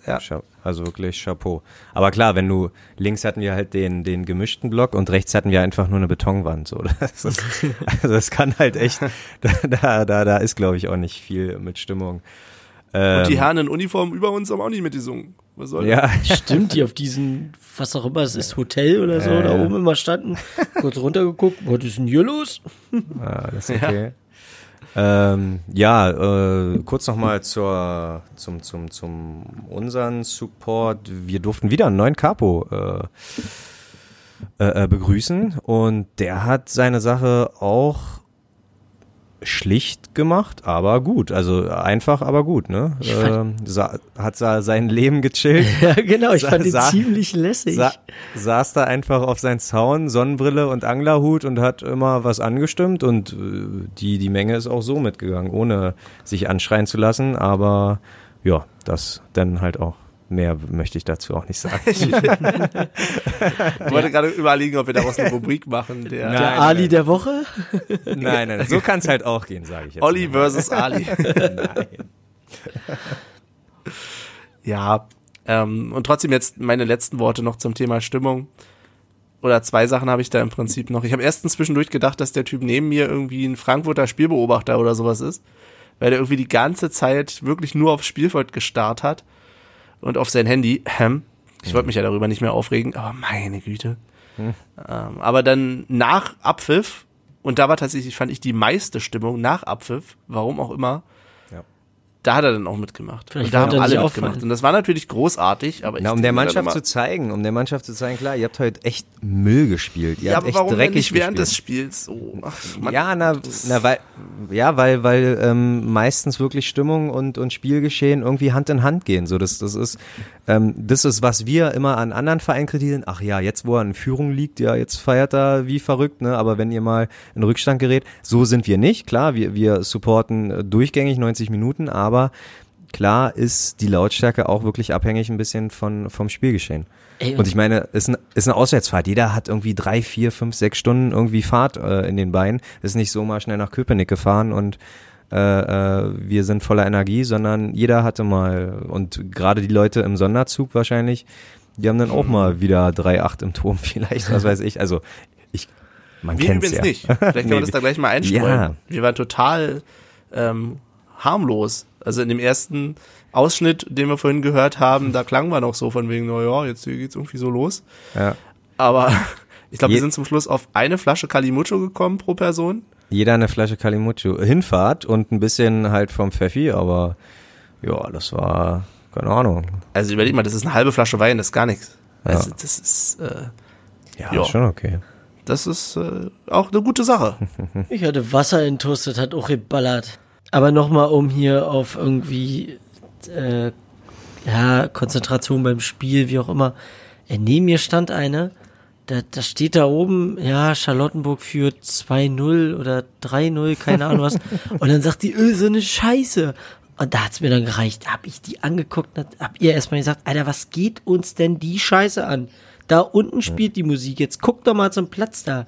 Ja. Also wirklich Chapeau. Aber klar, wenn du links hatten wir halt den den gemischten Block und rechts hatten wir einfach nur eine Betonwand. So, das ist, also das kann halt echt. Da da, da ist glaube ich auch nicht viel mit Stimmung. Und die Ähm, Herren in Uniform über uns haben auch nicht mitgesungen. Was soll Ja, Stimmt, die auf diesen, was auch immer, es ist Hotel oder so, Ja, da ja. oben immer standen, kurz runtergeguckt, was ist denn hier los? ah, das ist okay. Ähm, ja, äh, kurz nochmal zur, zum, zum, zum unseren Support. Wir durften wieder einen neuen Capo äh, äh, äh, begrüßen und der hat seine Sache auch schlicht gemacht, aber gut. Also einfach, aber gut, ne? Ähm, sa hat sa sein Leben gechillt. Ja, genau, ich Sa- fand ihn ziemlich lässig. Sa saß da einfach auf seinen Zaun, Sonnenbrille und Anglerhut und hat immer was angestimmt und äh, die, die Menge ist auch so mitgegangen, ohne sich anschreien zu lassen, aber ja, das dann halt auch. Mehr möchte ich dazu auch nicht sagen. Ich wollte gerade überlegen, ob wir daraus eine Rubrik machen. Der Nein. der Ali der Woche? nein, nein, so kann es halt auch gehen, sage ich jetzt. Olli mal. versus Ali. Nein. Ja, ähm, und trotzdem jetzt meine letzten Worte noch zum Thema Stimmung. Oder zwei Sachen habe ich da im Prinzip noch. Ich habe erstens zwischendurch gedacht, dass der Typ neben mir irgendwie ein Frankfurter Spielbeobachter oder sowas ist, weil der irgendwie die ganze Zeit wirklich nur aufs Spielfeld gestarrt hat und auf sein Handy. Ähm, ich wollte mich ja darüber nicht mehr aufregen, aber meine Güte. Ähm, aber dann nach Abpfiff, und da war tatsächlich, fand ich, die meiste Stimmung nach Abpfiff, warum auch immer. Da hat er dann auch mitgemacht. Vielleicht und da haben er alle mitgemacht. auffallen. Und das war natürlich großartig, aber ich Na, um der Mannschaft zu zeigen, um der Mannschaft zu zeigen, klar, ihr habt heute echt Müll gespielt. Ihr ja, habt aber echt warum denn dreckig nicht während gespielt. des Spiels so? Ach, Mann, ja, na, na, weil, ja, weil, weil ähm, meistens wirklich Stimmung und, und Spielgeschehen irgendwie Hand in Hand gehen. So, das, das ist, ähm, das ist, was wir immer an anderen Vereinen kritisieren. Ach ja, jetzt wo er in Führung liegt, ja, jetzt feiert er wie verrückt, ne? Aber wenn ihr mal in Rückstand gerät, so sind wir nicht. Klar, wir, wir supporten äh, durchgängig 90 Minuten, aber klar ist die Lautstärke auch wirklich abhängig ein bisschen von, vom Spielgeschehen. Ey, Und ich meine, ist, ein, ist eine Auswärtsfahrt. Jeder hat irgendwie drei, vier, fünf, sechs Stunden irgendwie Fahrt äh, in den Beinen. Ist nicht so mal schnell nach Köpenick gefahren und äh, äh, wir sind voller Energie, sondern jeder hatte mal und gerade die Leute im Sonderzug wahrscheinlich, die haben dann auch mal wieder drei, acht im Turm vielleicht, was weiß ich. Also ich, man wir kennt's übrigens ja. nicht. Vielleicht können wir Nee, das da gleich mal einstreuen. Ja. Wir waren total ähm, harmlos. Also in dem ersten Ausschnitt, den wir vorhin gehört haben, da klang wir noch so von wegen, na ja, jetzt hier geht's irgendwie so los. Ja. Aber ich glaube, wir sind zum Schluss auf eine Flasche Kalimucho gekommen pro Person. Jeder eine Flasche Kalimucho. Hinfahrt und ein bisschen halt vom Pfeffi, aber ja, das war, keine Ahnung. Also überleg mal, das ist eine halbe Flasche Wein, das ist gar nichts. Ja. Also das ist, äh, Ja, Ja. ist schon okay. das ist äh, auch eine gute Sache. Ich hatte Wasser entrüstet, hat auch geballert. Aber nochmal, um hier auf irgendwie, äh, ja, Konzentration beim Spiel, wie auch immer. Äh, neben mir stand eine, da, da steht da oben, ja, Charlottenburg führt 2-0 oder 3-0, keine Ahnung was. Und dann sagt die, öh, so eine Scheiße. Und da hat's mir dann gereicht. Da hab ich die angeguckt, und hab ihr erstmal gesagt, Alter, was geht uns denn die Scheiße an? Da unten spielt die Musik, jetzt guck doch mal zum Platz da.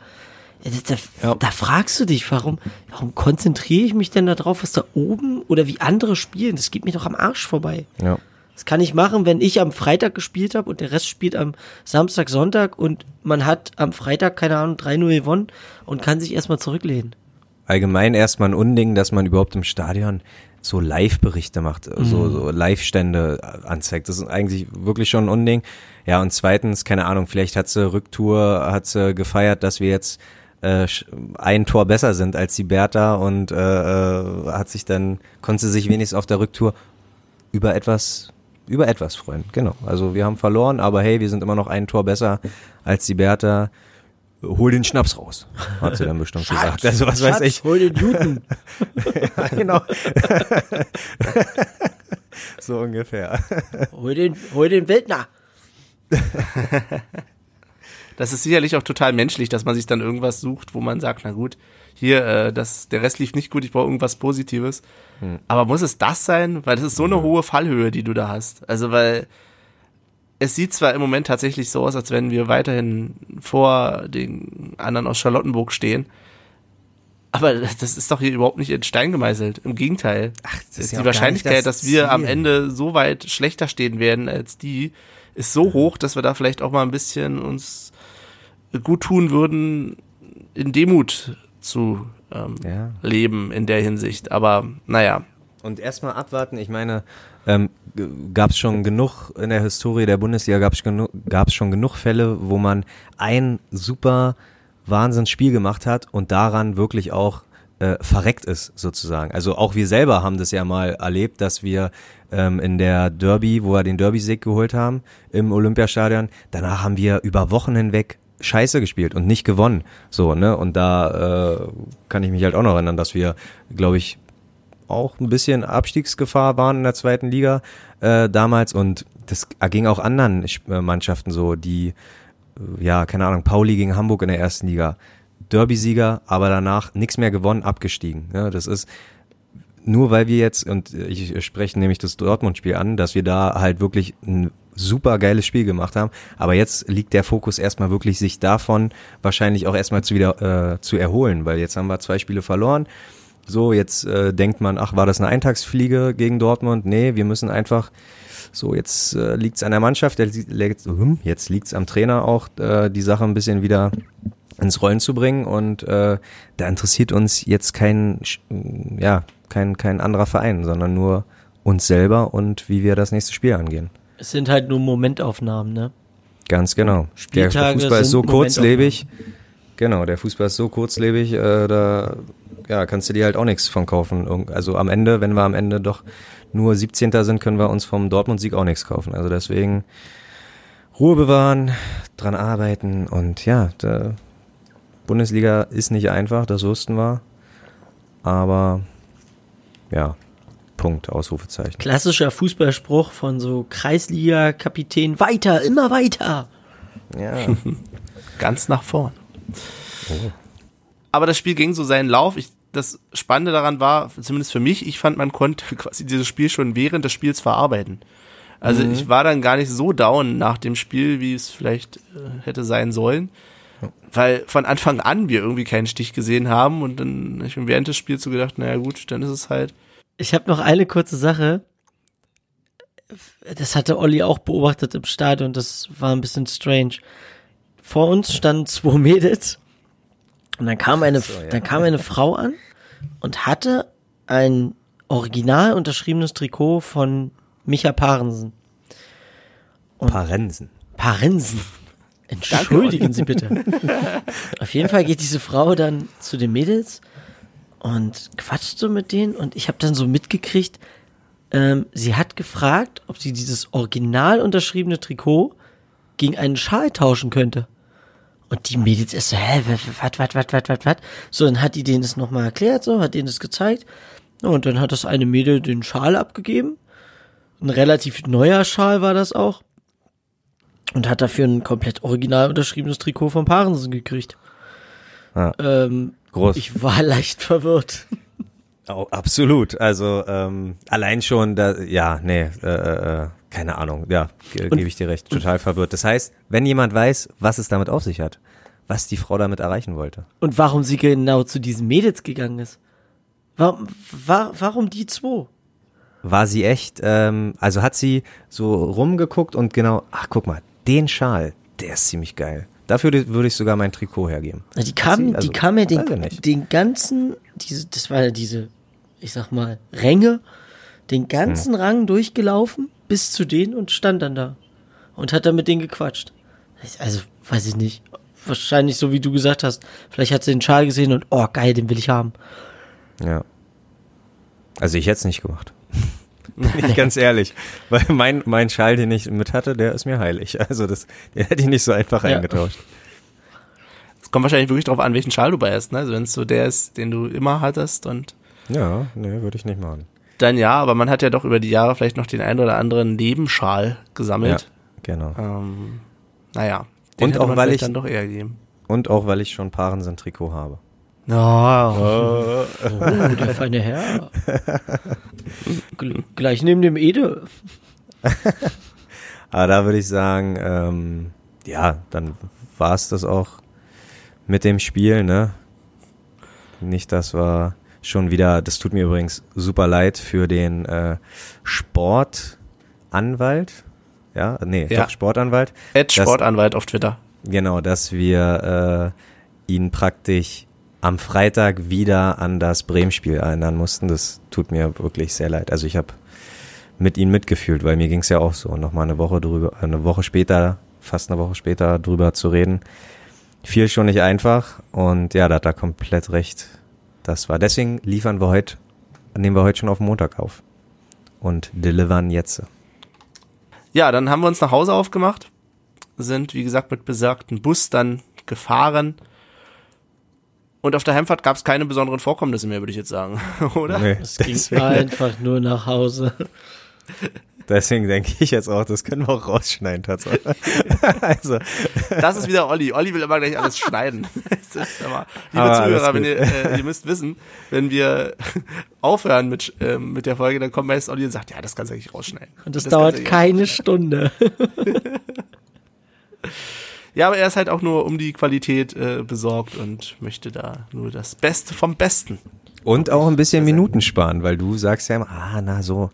Da, Ja. da fragst du dich, warum, warum konzentriere ich mich denn da drauf, was da oben oder wie andere spielen? Das geht mir doch am Arsch vorbei. Ja. Das kann ich machen, wenn ich am Freitag gespielt habe und der Rest spielt am Samstag, Sonntag und man hat am Freitag, keine Ahnung, 3-0 gewonnen und kann sich erstmal zurücklehnen. allgemein erstmal ein Unding, dass man überhaupt im Stadion so Live-Berichte macht, Mhm. so, so Live-Stände äh, anzeigt. Das ist eigentlich wirklich schon ein Unding. Ja, und zweitens, keine Ahnung, vielleicht hat sie Rücktour, hat sie gefeiert, dass wir jetzt äh, ein Tor besser sind als die Bertha und äh, äh, hat sich dann, konnte sie sich wenigstens auf der Rücktour über etwas über etwas freuen. Genau. Also wir haben verloren, aber hey, wir sind immer noch ein Tor besser als die Bertha. Hol den Schnaps raus, hat sie dann bestimmt gesagt. Also was weiß Schatz, ich. Hol den Newton. Ja, genau. so ungefähr. hol den, hol den Wildner. Das ist sicherlich auch total menschlich, dass man sich dann irgendwas sucht, wo man sagt, na gut, hier, äh, das, der Rest lief nicht gut, ich brauche irgendwas Positives. Aber muss es das sein? Weil das ist so eine hohe Fallhöhe, die du da hast. Also, weil es sieht zwar im Moment tatsächlich so aus, als wenn wir weiterhin vor den anderen aus Charlottenburg stehen. Aber das ist doch hier überhaupt nicht in Stein gemeißelt. Im Gegenteil. Ach, das ist die Wahrscheinlichkeit, dass wir am Ende so weit schlechter stehen werden als die, ist so hoch, dass wir da vielleicht auch mal ein bisschen uns gut tun würden, in Demut zu ähm, Ja. leben in der Hinsicht. Aber naja, Und erstmal abwarten, ich meine, ähm, gab es schon genug in der Historie der Bundesliga, gab es genu schon genug Fälle, wo man ein super Wahnsinnsspiel gemacht hat und daran wirklich auch äh, verreckt ist sozusagen. Also auch wir selber haben das ja mal erlebt, dass wir ähm, in der Derby, wo wir den Derby-Sieg geholt haben im Olympiastadion, danach haben wir über Wochen hinweg Scheiße gespielt und nicht gewonnen. So, ne? Und da äh, kann ich mich halt auch noch erinnern, dass wir, glaube ich, auch ein bisschen Abstiegsgefahr waren in der zweiten Liga äh, damals und das ging auch anderen äh, Mannschaften so, die, ja, keine Ahnung, Pauli gegen Hamburg in der ersten Liga. Derby-Sieger, aber danach nichts mehr gewonnen, abgestiegen. Ja, das ist nur weil wir jetzt, und ich spreche nämlich das Dortmund-Spiel an, dass wir da halt wirklich ein super geiles Spiel gemacht haben. Aber jetzt liegt der Fokus erstmal wirklich, sich davon wahrscheinlich auch erstmal zu wieder äh, zu erholen, weil jetzt haben wir zwei Spiele verloren. So, jetzt äh, denkt man, ach, war das eine Eintagsfliege gegen Dortmund? Nee, wir müssen einfach so, jetzt äh, liegt es an der Mannschaft, jetzt liegt es am Trainer auch, äh, die Sache ein bisschen wieder ins Rollen zu bringen und äh, da interessiert uns jetzt kein, ja, kein, kein anderer Verein, sondern nur uns selber und wie wir das nächste Spiel angehen. Es sind halt nur Momentaufnahmen, ne? Ganz genau. Der, der Fußball ist so kurzlebig. Genau, der Fußball ist so kurzlebig, äh, da ja, kannst du dir halt auch nichts von kaufen. Also am Ende, wenn wir am Ende doch nur 17. sind, können wir uns vom Dortmund-Sieg auch nichts kaufen. Also deswegen Ruhe bewahren, dran arbeiten und ja, Bundesliga ist nicht einfach, das wussten wir. Aber ja, Punkt, Ausrufezeichen. Klassischer Fußballspruch von so Kreisliga-Kapitän, weiter, immer weiter. Ja. Ganz nach vorn. Oh. Aber das Spiel ging so seinen Lauf. Ich, das Spannende daran war, zumindest für mich, ich fand, man konnte quasi dieses Spiel schon während des Spiels verarbeiten. Also mhm. ich war dann gar nicht so down nach dem Spiel, wie es vielleicht äh, hätte sein sollen. Weil von Anfang an wir irgendwie keinen Stich gesehen haben und dann ich mir während des Spiels so gedacht, naja gut, dann ist es halt. Ich habe noch eine kurze Sache. Das hatte Olli auch beobachtet im Stadion, das war ein bisschen strange. Vor uns standen zwei Mädels und dann kam eine, so, ja. dann kam eine Frau an und hatte ein original unterschriebenes Trikot von Micha Parensen. Und Parensen. Parensen. Entschuldigen Sie bitte. Auf jeden Fall geht diese Frau dann zu den Mädels und quatscht so mit denen und ich habe dann so mitgekriegt, ähm, sie hat gefragt, ob sie dieses original unterschriebene Trikot gegen einen Schal tauschen könnte. Und die Mädels ist so, hä, wat, wat, wat, wat, wat, wat? So, dann hat die denen das nochmal erklärt, so, hat denen das gezeigt. Und dann hat das eine Mädel den Schal abgegeben. Ein relativ neuer Schal war das auch. Und hat dafür ein komplett original unterschriebenes Trikot von Parensen gekriegt. Ja. Ähm, Groß. Ich war leicht verwirrt. Oh, absolut. Also ähm, allein schon, da, ja, nee, äh, äh, keine Ahnung, ja, ge gebe ich dir recht, total verwirrt. Das heißt, wenn jemand weiß, was es damit auf sich hat, was die Frau damit erreichen wollte. Und warum sie genau zu diesen Mädels gegangen ist. Warum, war, warum die zwei? War sie echt, ähm, also hat sie so rumgeguckt und genau, ach guck mal, den Schal, der ist ziemlich geil. Dafür würde ich sogar mein Trikot hergeben. Die kam, also, die kam mir den, den ganzen, diese, das war ja diese, ich sag mal, Ränge, den ganzen hm. Rang durchgelaufen bis zu denen und stand dann da und hat dann mit denen gequatscht. Also, weiß ich nicht. Wahrscheinlich so wie du gesagt hast. Vielleicht hat sie den Schal gesehen und oh geil, den will ich haben. Ja. Also ich hätte es nicht gemacht. Bin ich ganz ehrlich. Weil mein, mein Schal, den ich mit hatte, der ist mir heilig. Also das, der hätte ich nicht so einfach ja. eingetauscht. Es kommt wahrscheinlich wirklich darauf an, welchen Schal du bei hast, ne? Also wenn es so der ist, den du immer hattest und. Ja, nee, würde ich nicht machen dann ja, aber man hat ja doch über die Jahre vielleicht noch den einen oder anderen Nebenschal gesammelt. Ja, genau. Ähm, naja, den und auch weil ich dann doch eher gegeben. Und auch weil ich schon Parensen Trikot habe. Oh, oh. oh der feine Herr. Gleich neben dem Ede. Aber da würde ich sagen, ähm, ja, dann war es das auch mit dem Spiel, ne? Nicht, dass wir schon wieder, das tut mir übrigens super leid für den äh, Sportanwalt. Ja, nee, ja. doch Sportanwalt. Ed Sportanwalt auf Twitter. Genau, dass wir äh, ihn praktisch am Freitag wieder an das Bremen-Spiel erinnern mussten. Das tut mir wirklich sehr leid. Also ich habe mit ihm mitgefühlt, weil mir ging es ja auch so. Nochmal eine Woche drüber, eine Woche später, fast eine Woche später drüber zu reden, fiel schon nicht einfach. Und ja, da hat er komplett recht das war. Deswegen liefern wir heute, nehmen wir heute schon auf Montag auf. Und delivern jetzt. Ja, dann haben wir uns nach Hause aufgemacht, sind, wie gesagt, mit besagten Bus dann gefahren. Und auf der Heimfahrt gab es keine besonderen Vorkommnisse mehr, würde ich jetzt sagen, oder? Nee, Es ging deswegen, einfach nur nach Hause. deswegen denke ich jetzt auch, das können wir auch rausschneiden tatsächlich. also, Das ist wieder Olli. Olli will immer gleich alles schneiden. Aber, liebe Aber alles Zuhörer, wenn ihr, äh, ihr müsst wissen, wenn wir aufhören mit, ähm, mit der Folge, dann kommt meist Olli und sagt, ja, das kannst du eigentlich rausschneiden. Und das, du dauert keine Stunde. Ja, aber er ist halt auch nur um die Qualität äh, besorgt und möchte da nur das Beste vom Besten. und auch ein bisschen Minuten sparen, weil du sagst ja immer, ah, na so,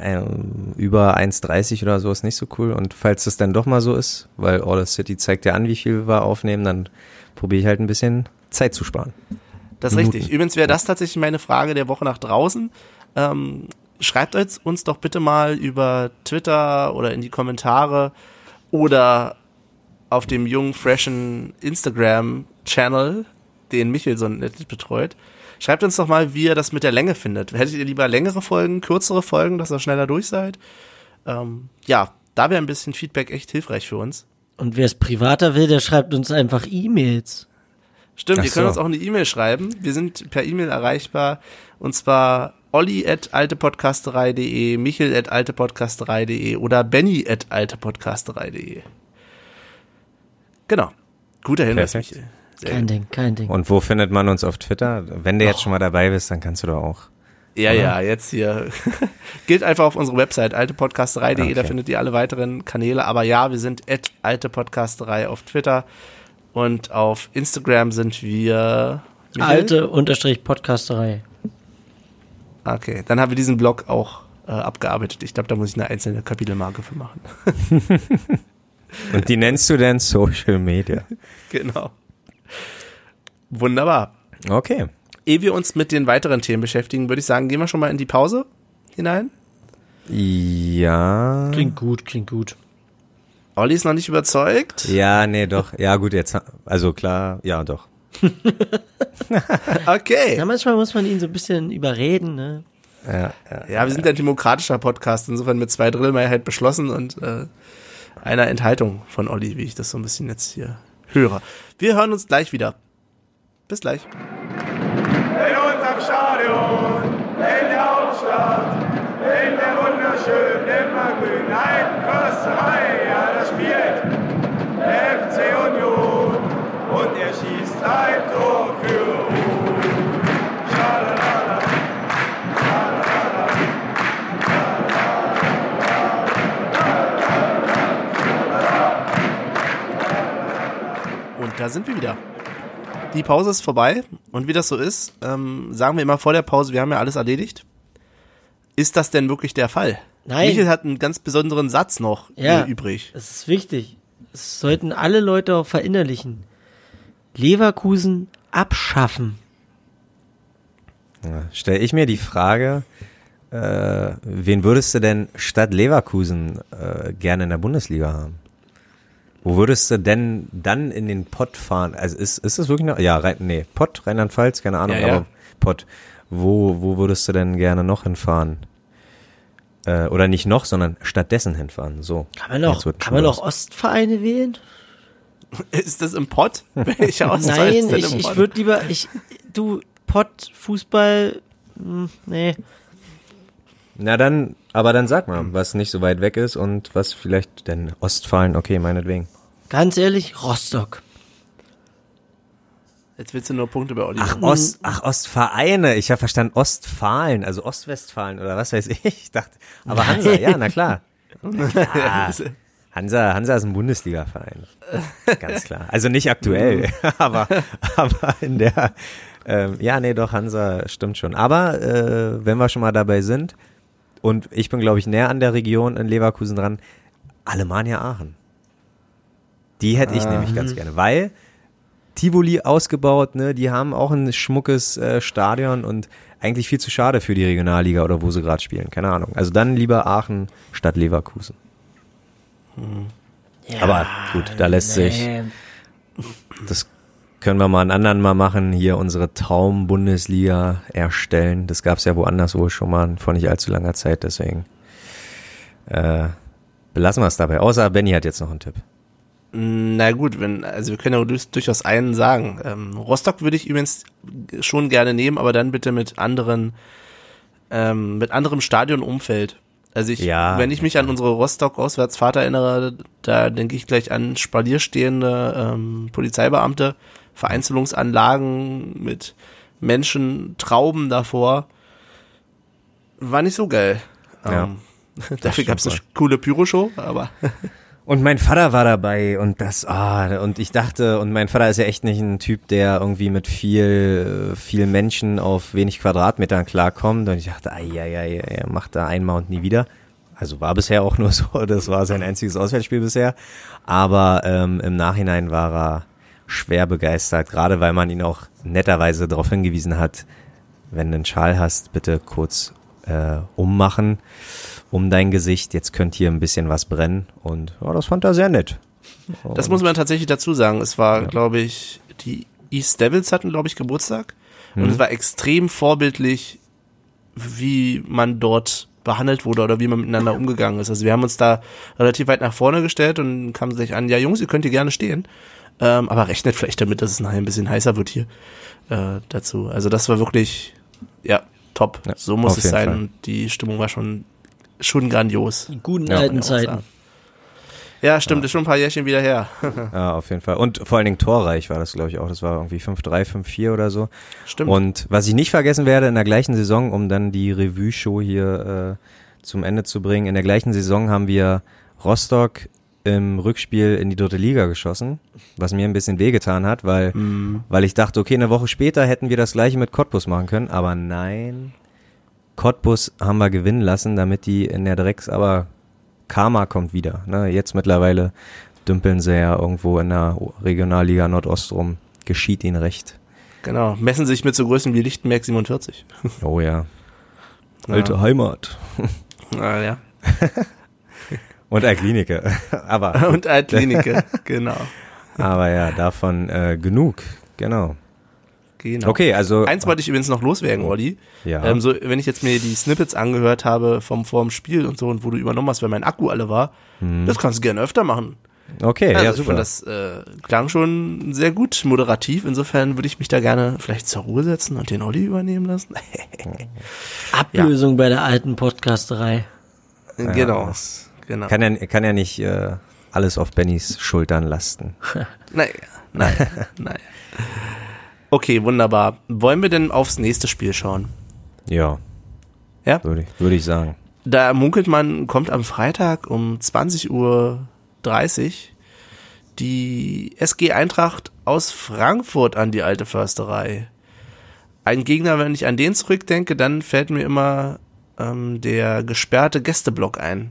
ähm, über 1,30 oder so ist nicht so cool. Und falls das dann doch mal so ist, weil Order City zeigt ja an, wie viel wir aufnehmen, dann probiere ich halt ein bisschen Zeit zu sparen. Das ist Minuten. richtig. Übrigens wäre das tatsächlich meine Frage der Woche nach draußen. Ähm, schreibt uns, uns doch bitte mal über Twitter oder in die Kommentare oder auf dem jungen, freshen Instagram-Channel, den Michel so nett betreut. Schreibt uns doch mal, wie ihr das mit der Länge findet. Hättet ihr lieber längere Folgen, kürzere Folgen, dass ihr schneller durch seid? Ähm, ja, da wäre ein bisschen Feedback echt hilfreich für uns. Und wer es privater will, der schreibt uns einfach E-Mails. Stimmt, Ach ihr könnt so. uns auch eine E-Mail schreiben. Wir sind per E-Mail erreichbar. Und zwar olli at altepodcasterei.de, michel at altepodcasterei.de oder benny at altepodcasterei.de. Genau. Guter Hinweis. Sehr Kein gut. Ding, kein Ding. Und wo findet man uns auf Twitter? Wenn du jetzt schon mal dabei bist, dann kannst du doch auch. Ja, ja, jetzt hier. Geht einfach auf unsere Website altepodcasterei.de, da Okay. findet ihr alle weiteren Kanäle. Aber ja, wir sind at altepodcasterei auf Twitter und auf Instagram sind wir Michel? Alte Unterstrich Podcasterei. Okay, dann haben wir diesen Blog auch äh, abgearbeitet. Ich glaube, da muss ich eine einzelne Kapitelmarke für machen. Und die nennst du denn Social Media? genau. Wunderbar. Okay. Ehe wir uns mit den weiteren Themen beschäftigen, würde ich sagen, gehen wir schon mal in die Pause hinein. Ja. Klingt gut, klingt gut. Olli ist noch nicht überzeugt. Ja, nee, doch. Ja, gut, jetzt, also klar, ja, doch. Okay. Ja, manchmal muss man ihn so ein bisschen überreden, ne? Ja, ja. Ja, wir sind ein demokratischer Podcast, insofern mit zwei Drittelmehrheit beschlossen und äh, einer Enthaltung von Olli, wie ich das so ein bisschen jetzt hier höre. Wir hören uns gleich wieder. Bis gleich. in unserem Stadion, in der Hauptstadt, in der wunderschönen, immergrünen alten Försterei. Ja, da spielt der FC Union und er schießt ein Tor für da sind wir wieder. Die Pause ist vorbei und wie das so ist, ähm, sagen wir immer vor der Pause, wir haben ja alles erledigt. Ist das denn wirklich der Fall? Nein. Michael hat einen ganz besonderen Satz noch Ja. übrig. Das ist wichtig. Das sollten alle Leute auch verinnerlichen. Leverkusen abschaffen. Ja, Stell ich mir die Frage, äh, wen würdest du denn statt Leverkusen äh, gerne in der Bundesliga haben? Wo würdest du denn dann in den Pott fahren? Also ist, ist das wirklich noch? Ja, Rhein, nee, Pott, Rheinland-Pfalz, keine Ahnung, Ja, ja. aber Pott. Wo, wo würdest du denn gerne noch hinfahren? Äh, oder nicht noch, sondern stattdessen hinfahren. So. Kann man noch, kann man noch Ostvereine wählen? Ist das im Pott? Welcher Auswahl Nein, ist denn ich, im ich würde lieber, ich, du, Pott, Fußball, hm, nee. Na dann, aber dann sag mal, was nicht so weit weg ist und was vielleicht denn Ostfalen, okay, meinetwegen. Ganz ehrlich, Rostock. Jetzt willst du nur Punkte bei Olli. Ach, Ost, ach, Ostvereine. Ich habe verstanden Ostfalen, also Ostwestfalen oder was weiß ich. Ich dachte, aber Hansa, ja, na klar. Na klar. Hansa, Hansa ist ein Bundesliga-Verein. Ganz klar. Also nicht aktuell, aber, aber in der, ähm, ja, nee, doch, Hansa stimmt schon. Aber äh, wenn wir schon mal dabei sind, und ich bin, glaube ich, näher an der Region in Leverkusen dran, Alemannia Aachen. Die hätte ich nämlich ganz gerne, weil Tivoli ausgebaut, ne? Die haben auch ein schmuckes äh, Stadion und eigentlich viel zu schade für die Regionalliga oder wo sie gerade spielen. Keine Ahnung. Also dann lieber Aachen statt Leverkusen. Ja, Aber gut, da lässt sich- nee. Das können wir mal einen anderen mal machen, hier unsere Traum-Bundesliga erstellen. Das gab es ja woanders wohl schon mal vor nicht allzu langer Zeit, deswegen äh, belassen wir es dabei. Außer Benny hat jetzt noch einen Tipp. Na gut, wenn, also wir können ja durch- durchaus einen sagen. Ähm, Rostock würde ich übrigens schon gerne nehmen, aber dann bitte mit anderen, ähm, mit anderem Stadionumfeld. Also ich, Ja. wenn ich mich an unsere Rostock-Auswärtsfahrt erinnere, da denke ich gleich an spalierstehende ähm, Polizeibeamte, Vereinzelungsanlagen mit Menschen, Trauben davor. War nicht so geil. Ja. Ähm, dafür gab es eine coole Pyroshow, aber Und mein Vater war dabei und das, ah, und ich dachte, und mein Vater ist ja echt nicht ein Typ, der irgendwie mit viel, viel Menschen auf wenig Quadratmetern klarkommt. Und ich dachte, ai, ai, ai, er macht da einmal und nie wieder. Also war bisher auch nur so, das war sein einziges Auswärtsspiel bisher. Aber ähm, im Nachhinein war er schwer begeistert, gerade weil man ihn auch netterweise darauf hingewiesen hat, wenn du einen Schal hast, bitte kurz äh, ummachen um dein Gesicht. Jetzt könnte hier ein bisschen was brennen. Und ja, das fand er sehr nett. Das muss man tatsächlich dazu sagen. Es war, glaube ich, die East Devils hatten, glaube ich, Geburtstag. Und es war extrem vorbildlich, wie man dort behandelt wurde oder wie man miteinander umgegangen ist. Also wir haben uns da relativ weit nach vorne gestellt und kamen sich an, ja Jungs, ihr könnt hier gerne stehen. Ähm, aber rechnet vielleicht damit, dass es nachher ein bisschen heißer wird hier äh, dazu. Also das war wirklich, ja, top. Ja, so muss es sein. Fall. Und die Stimmung war schon, schon grandios. Die guten Ja, alten Zeiten. sagen. Ja, stimmt, ist schon ein paar Jährchen wieder her. Ja, auf jeden Fall. Und vor allen Dingen torreich war das, glaube ich, auch. Das war irgendwie 5-3, 5-4 oder so. Stimmt. Und was ich nicht vergessen werde, in der gleichen Saison, um dann die Revue-Show hier äh, zum Ende zu bringen, in der gleichen Saison haben wir Rostock im Rückspiel in die dritte Liga geschossen, was mir ein bisschen wehgetan hat, weil, weil ich dachte, okay, eine Woche später hätten wir das gleiche mit Cottbus machen können, aber nein, Cottbus haben wir gewinnen lassen, damit die in der Drecks, aber Karma kommt wieder. Ne? Jetzt mittlerweile dümpeln sie ja irgendwo in der Regionalliga Nordost rum. Geschieht ihnen recht. Genau, messen sich mit so Größen wie Lichtenberg 47. Oh ja. Alte Heimat. Ah, ja. Und Alklinike. aber, Und Altklinike, genau. aber ja, davon äh, genug. Genau. Genau. Okay, also. Eins wollte ich übrigens noch loswerden, Olli. Ja. Ähm, so, wenn ich jetzt mir die Snippets angehört habe vom vorm Spiel und so und wo du übernommen hast, weil mein Akku alle war, das kannst du gerne öfter machen. okay, Also ja, ich super. fand, das äh, klang schon sehr gut moderativ. Insofern würde ich mich da gerne vielleicht zur Ruhe setzen und den Olli übernehmen lassen. Ablösung bei der alten Podcasterei. genau. das genau. kann, ja, kann ja nicht äh, alles auf Bennys Schultern lasten. Naja, naja, naja. Okay, wunderbar. Wollen wir denn aufs nächste Spiel schauen? Ja, Ja? würde ich, würde ich sagen. Da munkelt man, kommt am Freitag um 20.30 Uhr die SG Eintracht aus Frankfurt an die alte Försterei. Ein Gegner, wenn ich an den zurückdenke, dann fällt mir immer ähm, der gesperrte Gästeblock ein.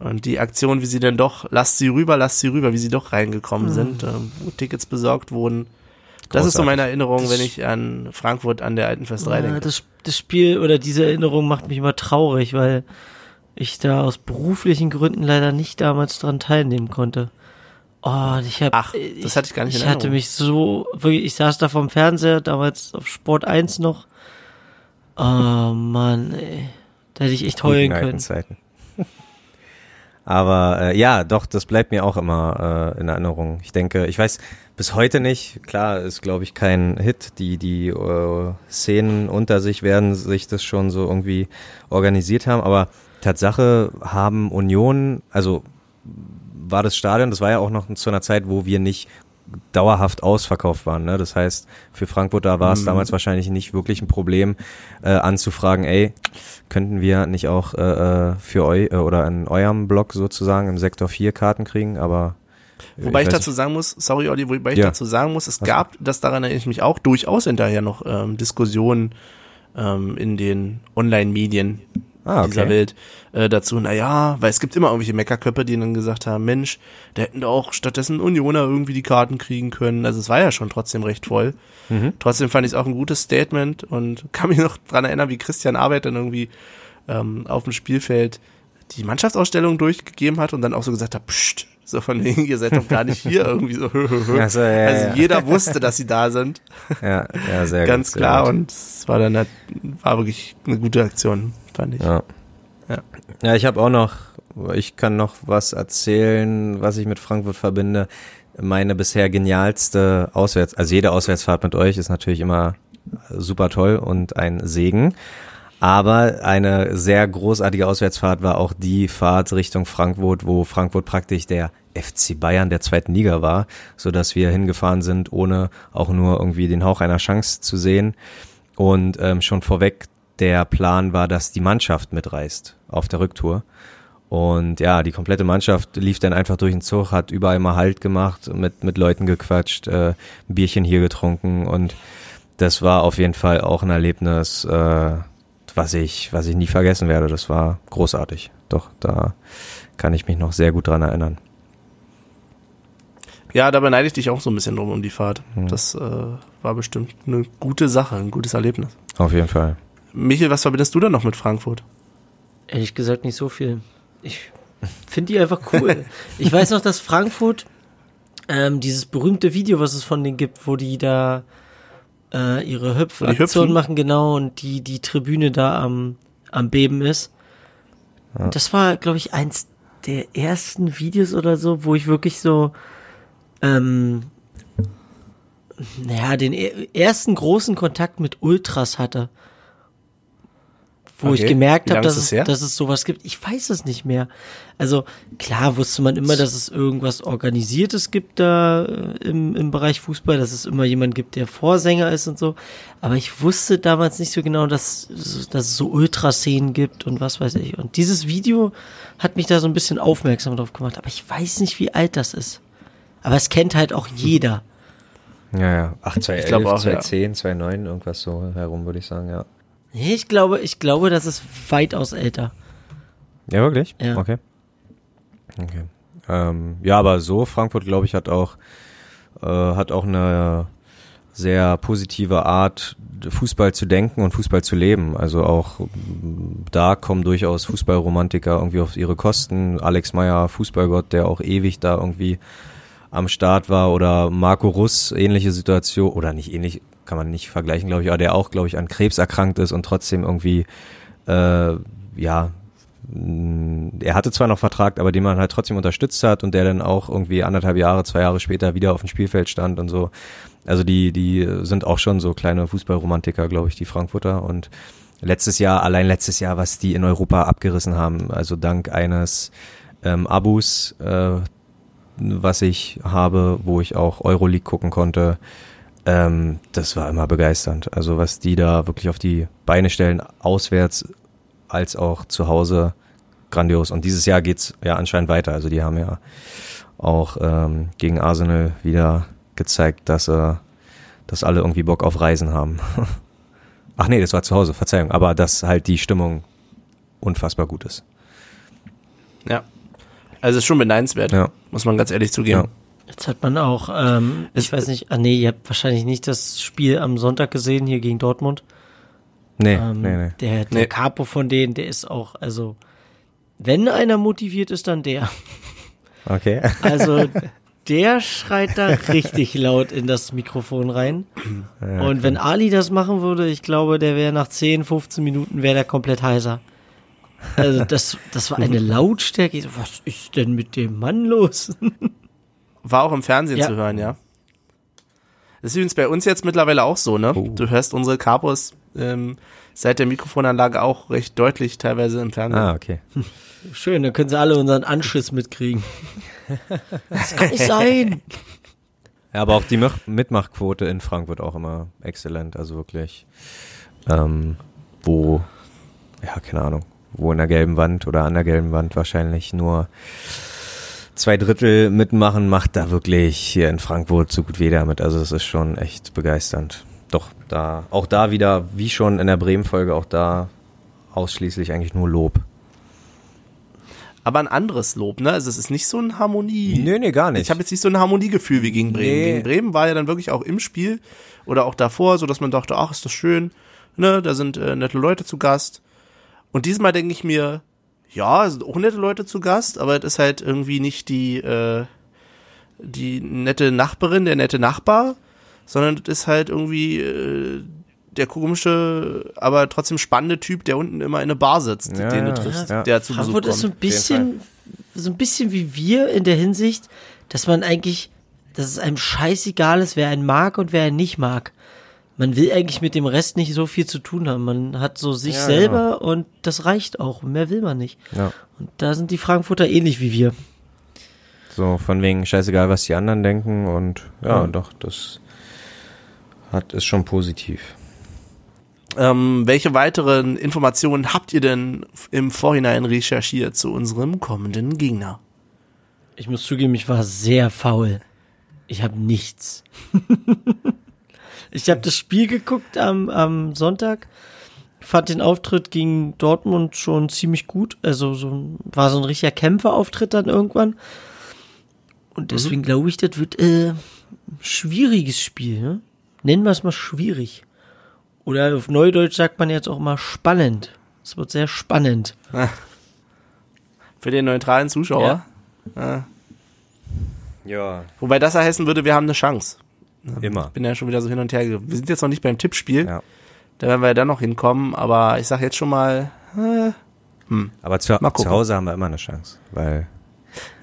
Und die Aktion, wie sie denn doch, lasst sie rüber, lasst sie rüber, wie sie doch reingekommen sind, ähm, wo Tickets besorgt wurden. Das ist so meine Erinnerung, wenn ich an Frankfurt an der alten Försterei Ja, denke. das, das Spiel oder diese Erinnerung macht mich immer traurig, weil ich da aus beruflichen Gründen leider nicht damals dran teilnehmen konnte. Oh, ich habe Ach, das hatte ich gar nicht in Ich hatte mich so wirklich, ich saß da vorm Fernseher damals auf Sport 1 noch. Oh Mann, ey. Da hätte ich echt heulen können. Zeiten. Aber äh, ja, doch, das bleibt mir auch immer äh, in Erinnerung. Ich denke, ich weiß bis heute nicht, klar, ist glaube ich kein Hit. Die, die äh, Szenen unter sich werden sich das schon so irgendwie organisiert haben, aber Tatsache haben Union, also war das Stadion, das war ja auch noch zu einer Zeit, wo wir nicht dauerhaft ausverkauft waren. Ne? Das heißt, für Frankfurter war es damals wahrscheinlich nicht wirklich ein Problem, äh, anzufragen, ey, könnten wir nicht auch äh, äh, für euch äh, oder in eurem Block sozusagen im Sektor 4 Karten kriegen, aber Wobei ich, weiß dazu sagen muss, sorry Olli, wobei ich Ja. dazu sagen muss, es gab, das daran erinnere ich mich auch, durchaus hinterher noch ähm, Diskussionen ähm, in den Online-Medien Ah, dieser okay. Welt äh, dazu, naja, weil es gibt immer irgendwelche Meckerköpfe, die dann gesagt haben, Mensch, da hätten doch auch stattdessen Unioner irgendwie die Karten kriegen können. Also es war ja schon trotzdem recht voll. Mhm. Trotzdem fand ich es auch ein gutes Statement und kann mich noch dran erinnern, wie Christian Arbeit dann irgendwie ähm, auf dem Spielfeld die Mannschaftsausstellung durchgegeben hat und dann auch so gesagt hat, pst, So von wegen, ihr seid doch gar nicht hier irgendwie so. Ach so, ja, also ja. jeder wusste, dass sie da sind. Ja, ja, sehr Ganz gut, sehr klar. gut. Und es war dann halt- war wirklich eine gute Aktion, fand ich. Ja. Ja. Ja, ich habe auch noch, ich kann noch was erzählen, was ich mit Frankfurt verbinde. Meine bisher genialste Auswärts, also jede Auswärtsfahrt mit euch ist natürlich immer super toll und ein Segen. Aber eine sehr großartige Auswärtsfahrt war auch die Fahrt Richtung Frankfurt, wo Frankfurt praktisch der FC Bayern der zweiten Liga war, so dass wir hingefahren sind, ohne auch nur irgendwie den Hauch einer Chance zu sehen. Und ähm, schon vorweg der Plan war, dass die Mannschaft mitreist auf der Rücktour. Und ja, die komplette Mannschaft lief dann einfach durch den Zug, hat überall mal Halt gemacht, mit, mit Leuten gequatscht, äh, ein Bierchen hier getrunken und das war auf jeden Fall auch ein Erlebnis, äh, was ich, was ich nie vergessen werde. Das war großartig. Doch, da kann ich mich noch sehr gut dran erinnern. Ja, da beneide ich dich auch so ein bisschen drum um die Fahrt. Hm. Das äh, war bestimmt eine gute Sache, ein gutes Erlebnis. Auf jeden Fall. Michael, was verbindest du denn noch mit Frankfurt? Ehrlich gesagt nicht so viel. Ich finde die einfach cool. ich weiß noch, dass Frankfurt ähm, dieses berühmte Video, was es von denen gibt, wo die da äh, ihre Hüpfaktion machen, genau, und die, die Tribüne da am, am Beben ist. Und das war, glaube ich, eins der ersten Videos oder so, wo ich wirklich so, ähm, naja, den e- ersten großen Kontakt mit Ultras hatte. Wo ich Okay. gemerkt Wie habe, dass, das es, dass es sowas gibt. Ich weiß es nicht mehr. Also klar wusste man immer, dass es irgendwas Organisiertes gibt da äh, im, im Bereich Fußball, dass es immer jemand gibt, der Vorsänger ist und so. Aber ich wusste damals nicht so genau, dass, dass es so Ultraszenen gibt und was weiß ich. Und dieses Video hat mich da so ein bisschen aufmerksam drauf gemacht. Aber ich weiß nicht, wie alt das ist. Aber es kennt halt auch jeder. Ja, ja. Ach, 2011, glaub auch, ja. 2010, 2009, irgendwas so herum, würde ich sagen, ja. Nee, ich glaube, ich glaube, das ist weitaus älter. Ja, wirklich? Ja. Okay. Okay. Ähm, ja, aber so, Frankfurt, glaube ich, hat auch, äh, hat auch eine sehr positive Art, Fußball zu denken und Fußball zu leben. Also auch m, da kommen durchaus Fußballromantiker irgendwie auf ihre Kosten. Alex Meyer, Fußballgott, der auch ewig da irgendwie am Start war oder Marco Russ, ähnliche Situation, oder nicht ähnlich, kann man nicht vergleichen, glaube ich, aber der auch, glaube ich, an Krebs erkrankt ist und trotzdem irgendwie, äh, ja, mh, er hatte zwar noch Vertrag, aber den man halt trotzdem unterstützt hat und der dann auch irgendwie anderthalb Jahre, zwei Jahre später wieder auf dem Spielfeld stand und so. Also die, die sind auch schon so kleine Fußballromantiker, glaube ich, die Frankfurter und letztes Jahr, allein letztes Jahr, was die in Europa abgerissen haben, also dank eines ähm, Abus, äh, was ich habe, wo ich auch Euroleague gucken konnte, ähm, das war immer begeisternd. Also was die da wirklich auf die Beine stellen, auswärts als auch zu Hause, grandios. Und dieses Jahr geht's ja anscheinend weiter. Also die haben ja auch ähm, gegen Arsenal wieder gezeigt, dass äh, dass alle irgendwie Bock auf Reisen haben. Ach nee, das war zu Hause, Verzeihung. Aber dass halt die Stimmung unfassbar gut ist. Ja. Also ist schon beneidenswert, Ja. muss man ganz ehrlich zugeben. Ja. Jetzt hat man auch, ähm, ich weiß nicht, ah nee, ihr habt wahrscheinlich nicht das Spiel am Sonntag gesehen hier gegen Dortmund. Nee, Ähm, nee, nee. Der, der Nee. Capo von denen, der ist auch, also, wenn einer motiviert ist, dann der. Okay. Also, der schreit da richtig laut in das Mikrofon rein. Und wenn Ali das machen würde, ich glaube, der wäre nach 10, 15 Minuten, wäre der komplett heiser. Also, das, das war eine Lautstärke. Was ist denn mit dem Mann los? War auch im Fernsehen Ja. zu hören, ja. Das ist übrigens bei uns jetzt mittlerweile auch so, ne? Oh. Du hörst unsere Capos ähm, seit der Mikrofonanlage auch recht deutlich teilweise im Fernsehen. Ah, okay. Schön, dann können sie alle unseren Anschiss mitkriegen. Das kann nicht sein. Ja, aber auch die Mach- Mitmachquote in Frankfurt auch immer exzellent. Also wirklich, ähm, wo, ja, keine Ahnung, wo in der gelben Wand oder an der gelben Wand wahrscheinlich nur zwei Drittel mitmachen, macht da wirklich hier in Frankfurt so gut wie jeder mit. Also es ist schon echt begeisternd. Doch, da, auch da wieder, wie schon in der Bremen-Folge, auch da ausschließlich eigentlich nur Lob. Aber ein anderes Lob, ne? Also es ist nicht so ein Harmonie. Nee, nee, gar nicht. Ich habe jetzt nicht so ein Harmoniegefühl wie gegen Bremen. Nee. Gegen Bremen war ja dann wirklich auch im Spiel oder auch davor, so dass man dachte, ach, ist das schön, ne? Da sind äh, nette Leute zu Gast. Und diesmal denke ich mir, ja, es sind auch nette Leute zu Gast, aber es ist halt irgendwie nicht die, äh, die nette Nachbarin, der nette Nachbar, sondern es ist halt irgendwie äh, der komische, aber trotzdem spannende Typ, der unten immer in eine Bar sitzt, Ja, den du triffst, ja. der zu Besuch Frankfurt ist so kommt. ein bisschen, so ein bisschen wie wir in der Hinsicht, dass man eigentlich, dass es einem scheißegal ist, wer einen mag und wer einen nicht mag. Man will eigentlich mit dem Rest nicht so viel zu tun haben. Man hat so sich Ja, selber und das reicht auch. Mehr will man nicht. Ja. Und da sind die Frankfurter ähnlich wie wir. So, von wegen scheißegal, was die anderen denken und ja, Ja. doch, das hat, ist schon positiv. Ähm, welche weiteren Informationen habt ihr denn im Vorhinein recherchiert zu unserem kommenden Gegner? Ich muss zugeben, ich war sehr faul. Ich habe nichts. ich habe das Spiel geguckt am, am Sonntag, fand den Auftritt gegen Dortmund schon ziemlich gut. Also so war so ein richtiger Kämpferauftritt dann irgendwann. Und deswegen glaube ich, das wird äh, ein schwieriges Spiel. Ne? Nennen wir es mal schwierig. Oder auf Neudeutsch sagt man jetzt auch mal spannend. Es wird sehr spannend. Für den neutralen Zuschauer. Ja, Wobei das ja heißen würde, wir haben eine Chance. Immer. Bin ja schon wieder so hin und her. Wir sind jetzt noch nicht beim Tippspiel. Ja. Da werden wir ja dann noch hinkommen. Aber ich sag jetzt schon mal, Aber zu, Mal gucken. zu Hause haben wir immer eine Chance, weil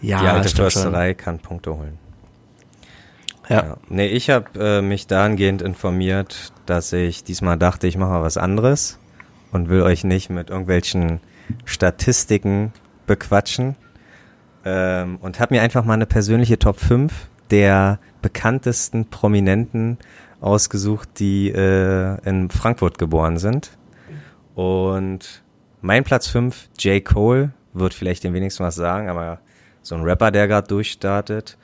ja, die alte. Försterei kann Punkte holen. Ja. Ja. Nee, ich habe äh, mich dahingehend informiert, dass ich diesmal dachte, ich mache mal was anderes und will euch nicht mit irgendwelchen Statistiken bequatschen. Ähm, und habe mir einfach mal eine persönliche Top 5 der bekanntesten Prominenten ausgesucht, die äh, in Frankfurt geboren sind. Und mein Platz 5, J. Cole, wird vielleicht den wenigsten was sagen, aber so ein Rapper, der gerade durchstartet.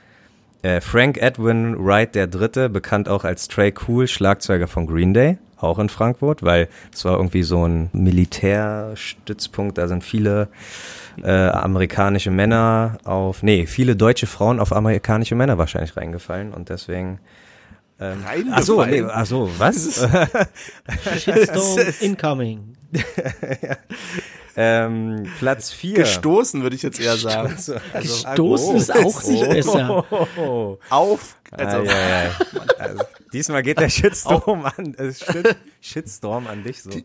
Äh, Frank Edwin Wright der Dritte, bekannt auch als Trey Cool, Schlagzeuger von Green Day, auch in Frankfurt, weil es war irgendwie so ein Militärstützpunkt, da sind viele äh, amerikanische Männer auf, nee, viele deutsche Frauen auf amerikanische Männer wahrscheinlich reingefallen und deswegen ähm, ach so, nee, ach so, was? Shitstorm incoming. ähm, Platz 4. Gestoßen, würde ich jetzt eher sagen. Also, Gestoßen ist auch nicht besser. Auf. Also, Ah, ja, ja. Also, diesmal geht der Shitstorm an, äh, Shit, Shitstorm an dich so. Die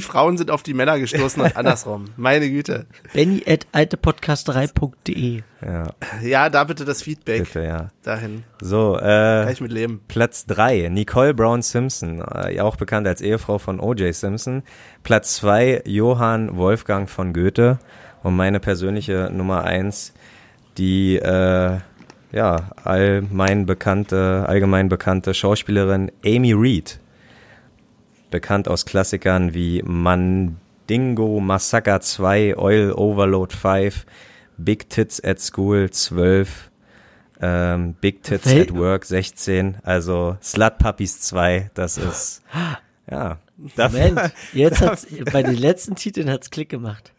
Frauen sind auf die Männer gestoßen und andersrum. Meine Güte. Benny at altepodcast3.de. Ja, Ja, da bitte das Feedback bitte, ja. dahin. So, Kann äh, ich mit leben. Platz drei Nicole Brown Simpson, äh, auch bekannt als Ehefrau von O.J. Simpson. Platz zwei Johann Wolfgang von Goethe. Und meine persönliche Nummer eins die, äh, ja, allgemein bekannte, allgemein bekannte Schauspielerin Amy Reed. Bekannt aus Klassikern wie Mandingo, Massacre 2, Oil Overload 5, Big Tits at School 12, ähm, Big Tits Wel- at Work 16, also Slut Puppies 2, das ist, ja. Moment, jetzt hat's, bei den letzten Titeln hat's Klick gemacht.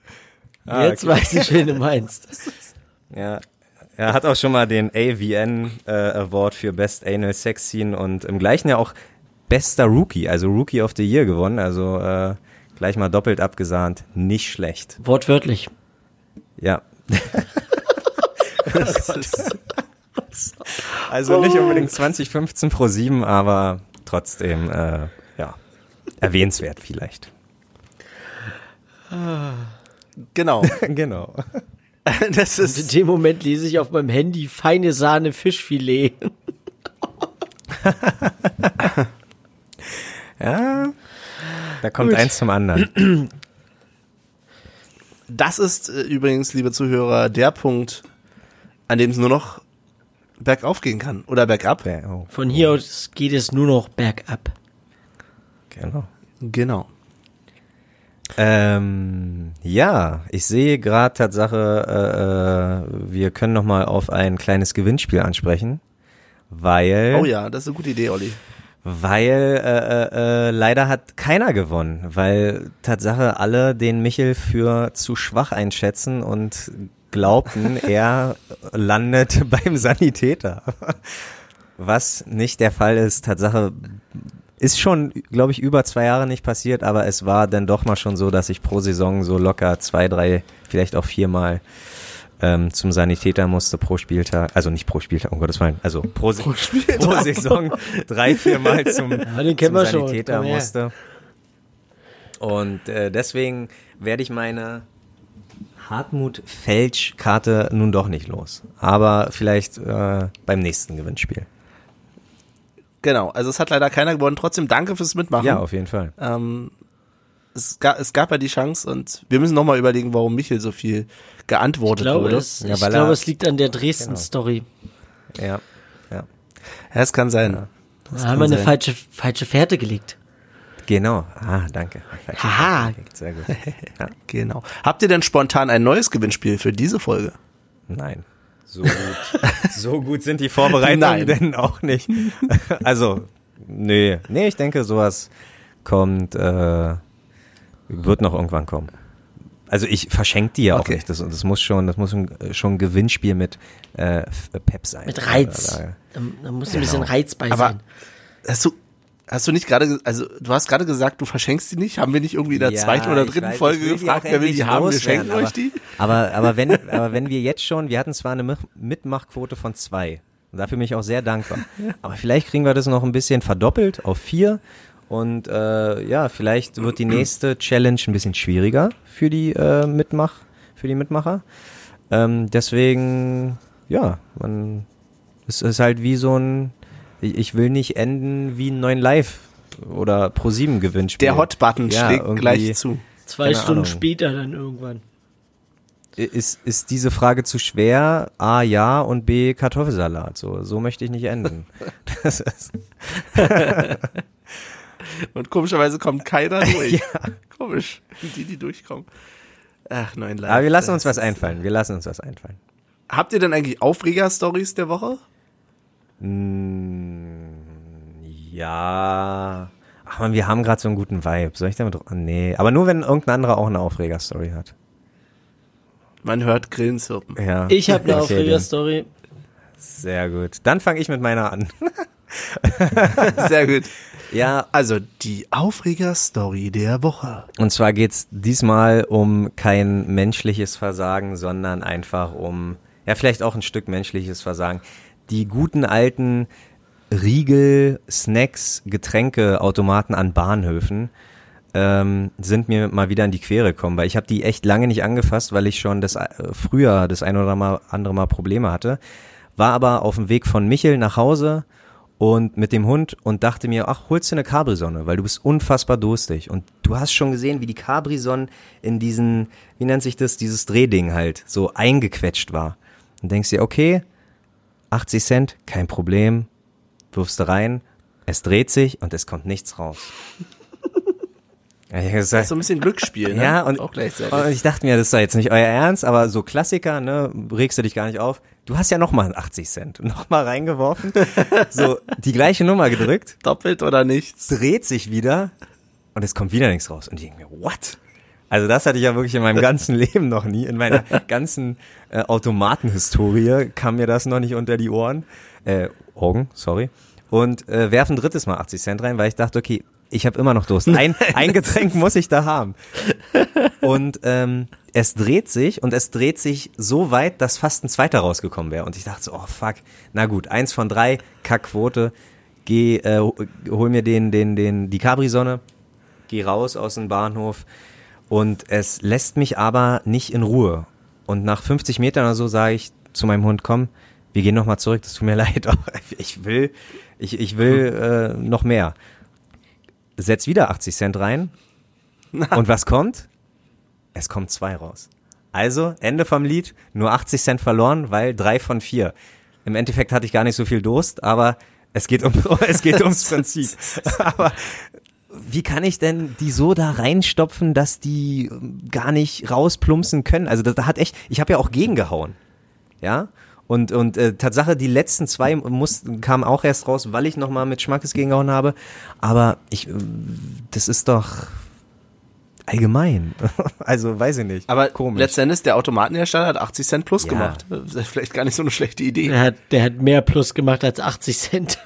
Ah, jetzt weiß ich, wen du meinst. Ja. Er hat auch schon mal den AVN äh, Award für Best Anal Sex Scene und im gleichen Jahr auch bester Rookie, also Rookie of the Year gewonnen, also äh, gleich mal doppelt abgesahnt, nicht schlecht. Wortwörtlich. Ja. also nicht unbedingt 2015 pro 7, aber trotzdem, äh, ja, erwähnenswert vielleicht. Genau. genau. Das In ist, dem Moment lese ich auf meinem Handy feine Sahne Fischfilet. Ja, da kommt Gut. eins zum anderen. das ist äh, übrigens, liebe Zuhörer, der Punkt, an dem es nur noch bergauf gehen kann. Oder bergab. Ja, oh, Von hier aus geht es nur noch bergab. genau. Genau. Ähm, ja, ich sehe gerade Tatsache, äh, äh, wir können noch mal auf ein kleines Gewinnspiel ansprechen, weil Oh ja, das ist eine gute Idee, Olli. Weil äh, äh, äh, leider hat keiner gewonnen, weil Tatsache alle den Michel für zu schwach einschätzen und glaubten, er landet beim Sanitäter. Was nicht der Fall ist. Tatsache ist schon, glaube ich, über zwei Jahre nicht passiert, aber es war dann doch mal schon so, dass ich pro Saison so locker zwei, drei, vielleicht auch viermal ähm, zum Sanitäter musste pro Spieltag, also nicht pro Spieltag, um Gottes Willen, also pro, pro, pro Saison drei, viermal zum, den kennen zum wir schon. Sanitäter her. musste. Und äh, deswegen werde ich meine Hartmut Felsch-Karte nun doch nicht los. Aber vielleicht äh, beim nächsten Gewinnspiel. Genau, also es hat leider keiner gewonnen. Trotzdem danke fürs Mitmachen. Ja, auf jeden Fall. Ähm, es, ga, es gab ja die Chance und wir müssen nochmal überlegen, warum Michel so viel Ich geantwortet glaube, wurde. es, Ja, ich glaube, er- es liegt an der Dresden-Story. Ja. ja. Ja, es kann sein. Da haben wir eine falsche, falsche Fährte gelegt. Genau. Ah, danke. Haha. Sehr gut. Ja. Genau. Habt ihr denn spontan ein neues Gewinnspiel für diese Folge? Nein. So gut. so gut sind die Vorbereitungen Nein. denn auch nicht. Also, nee. Nee, ich denke, sowas kommt, äh, wird noch irgendwann kommen. Also ich verschenke die ja Okay. auch nicht. Das, das muss schon, das muss ein, schon ein Gewinnspiel mit äh, F- Pep sein. Mit Reiz. Da- da- Da, muss ein bisschen Genau. Reiz bei Aber sein. hast du, hast du nicht gerade, ge- also du hast gerade gesagt, du verschenkst die nicht? Haben wir nicht irgendwie in der Ja, zweiten oder dritten weiß, Folge gefragt, wer will die haben? Wir schenken euch die? Aber, aber, wenn, aber wenn wir jetzt schon, wir hatten zwar eine Mi- Mitmachquote von zwei. Und dafür bin ich auch sehr dankbar. Aber vielleicht kriegen wir das noch ein bisschen verdoppelt auf vier. Und äh, ja, vielleicht wird die nächste Challenge ein bisschen schwieriger für die äh, Mitmach, für die Mitmacher. Ähm, deswegen, ja, man, es ist halt wie so ein, ich, will nicht enden wie ein neuen Live oder Pro 7 Gewinnspiel. Der Hot-Button Ja, schlägt gleich zu. Zwei keine Stunden Ahnung. später dann irgendwann. Ist, ist diese Frage zu schwer? A, ja und B, Kartoffelsalat. So, so möchte ich nicht enden. Das ist, Und komischerweise kommt keiner durch. Komisch. Die, die durchkommen. Ach, nein, leider. aber wir lassen uns was einfallen. Wir lassen uns was einfallen. Habt ihr denn eigentlich Aufreger-Stories der Woche? Ja. Ach man, wir haben gerade so einen guten Vibe. Soll ich damit? Nee. Aber nur wenn irgendein anderer auch eine Aufreger-Story hat. Man hört Grillenzirpen. Ja. Ich habe eine Okay, Aufreger-Story. Sehr gut. Dann fange ich mit meiner an. Sehr gut. Ja, Also, die Aufreger-Story der Woche. Und zwar geht's diesmal um kein menschliches Versagen, sondern einfach um, ja, vielleicht auch ein Stück menschliches Versagen. Die guten alten Riegel, Snacks, Getränke, Automaten an Bahnhöfen ähm, sind mir mal wieder in die Quere gekommen, weil ich habe die echt lange nicht angefasst, weil ich schon das äh, früher das ein oder andere Mal Probleme hatte. War aber auf dem Weg von Michel nach Hause und mit dem Hund und dachte mir, ach, holst du eine Capri-Sonne, weil du bist unfassbar durstig. Und du hast schon gesehen, wie die Capri-Sonne in diesen, wie nennt sich das, dieses Drehding halt, so eingequetscht war. Und denkst dir, okay, 80 Cent, kein Problem, wirfst du rein, es dreht sich und es kommt nichts raus. Ja, hab gesagt, So ein bisschen Glücksspiel, ne? ja, und, auch gleichzeitig. und ich dachte mir, das ist doch jetzt nicht euer Ernst, aber so Klassiker, ne, regst du dich gar nicht auf. Du hast ja nochmal 80 Cent, nochmal reingeworfen, so die gleiche Nummer gedrückt, Doppelt oder nichts? dreht sich wieder und es kommt wieder nichts raus. Und ich denke mir, what? Also das hatte ich ja wirklich in meinem ganzen Leben noch nie. In meiner ganzen äh, Automatenhistorie kam mir das noch nicht unter die Ohren. Äh, Augen, sorry. Und äh, werf ein drittes Mal 80 Cent rein, weil ich dachte, okay, ich habe immer noch Durst. Ein, ein Getränk muss ich da haben. Und ähm, es dreht sich und es dreht sich so weit, dass fast ein zweiter rausgekommen wäre. Und ich dachte so, oh fuck, na gut, eins von drei, Kackquote. Geh, äh, hol mir den, den, den, die Capri-Sonne, geh raus aus dem Bahnhof und es lässt mich aber nicht in Ruhe. Und nach 50 Metern oder so sage ich zu meinem Hund, komm, wir gehen nochmal zurück, das tut mir leid, ich will, ich, ich will äh, noch mehr. Setz wieder 80 Cent rein und was kommt? Es kommt zwei raus. Also, Ende vom Lied, nur 80 Cent verloren, weil drei von vier. Im Endeffekt hatte ich gar nicht so viel Durst, aber es geht um, es geht ums Prinzip. aber wie kann ich denn die so da reinstopfen, dass die ähm, gar nicht rausplumpsen können? Also da hat echt, ich habe ja auch gegengehauen. Ja? Und, und äh, Tatsache, die letzten zwei mussten, kamen auch erst raus, weil ich nochmal mit Schmackes gegengehauen habe. Aber ich, äh, das ist doch allgemein. also weiß ich nicht. Aber komisch. letztendlich, der Automatenhersteller hat 80 Cent plus Ja. gemacht. Das ist vielleicht gar nicht so eine schlechte Idee. Der hat, der hat mehr Plus gemacht als 80 Cent.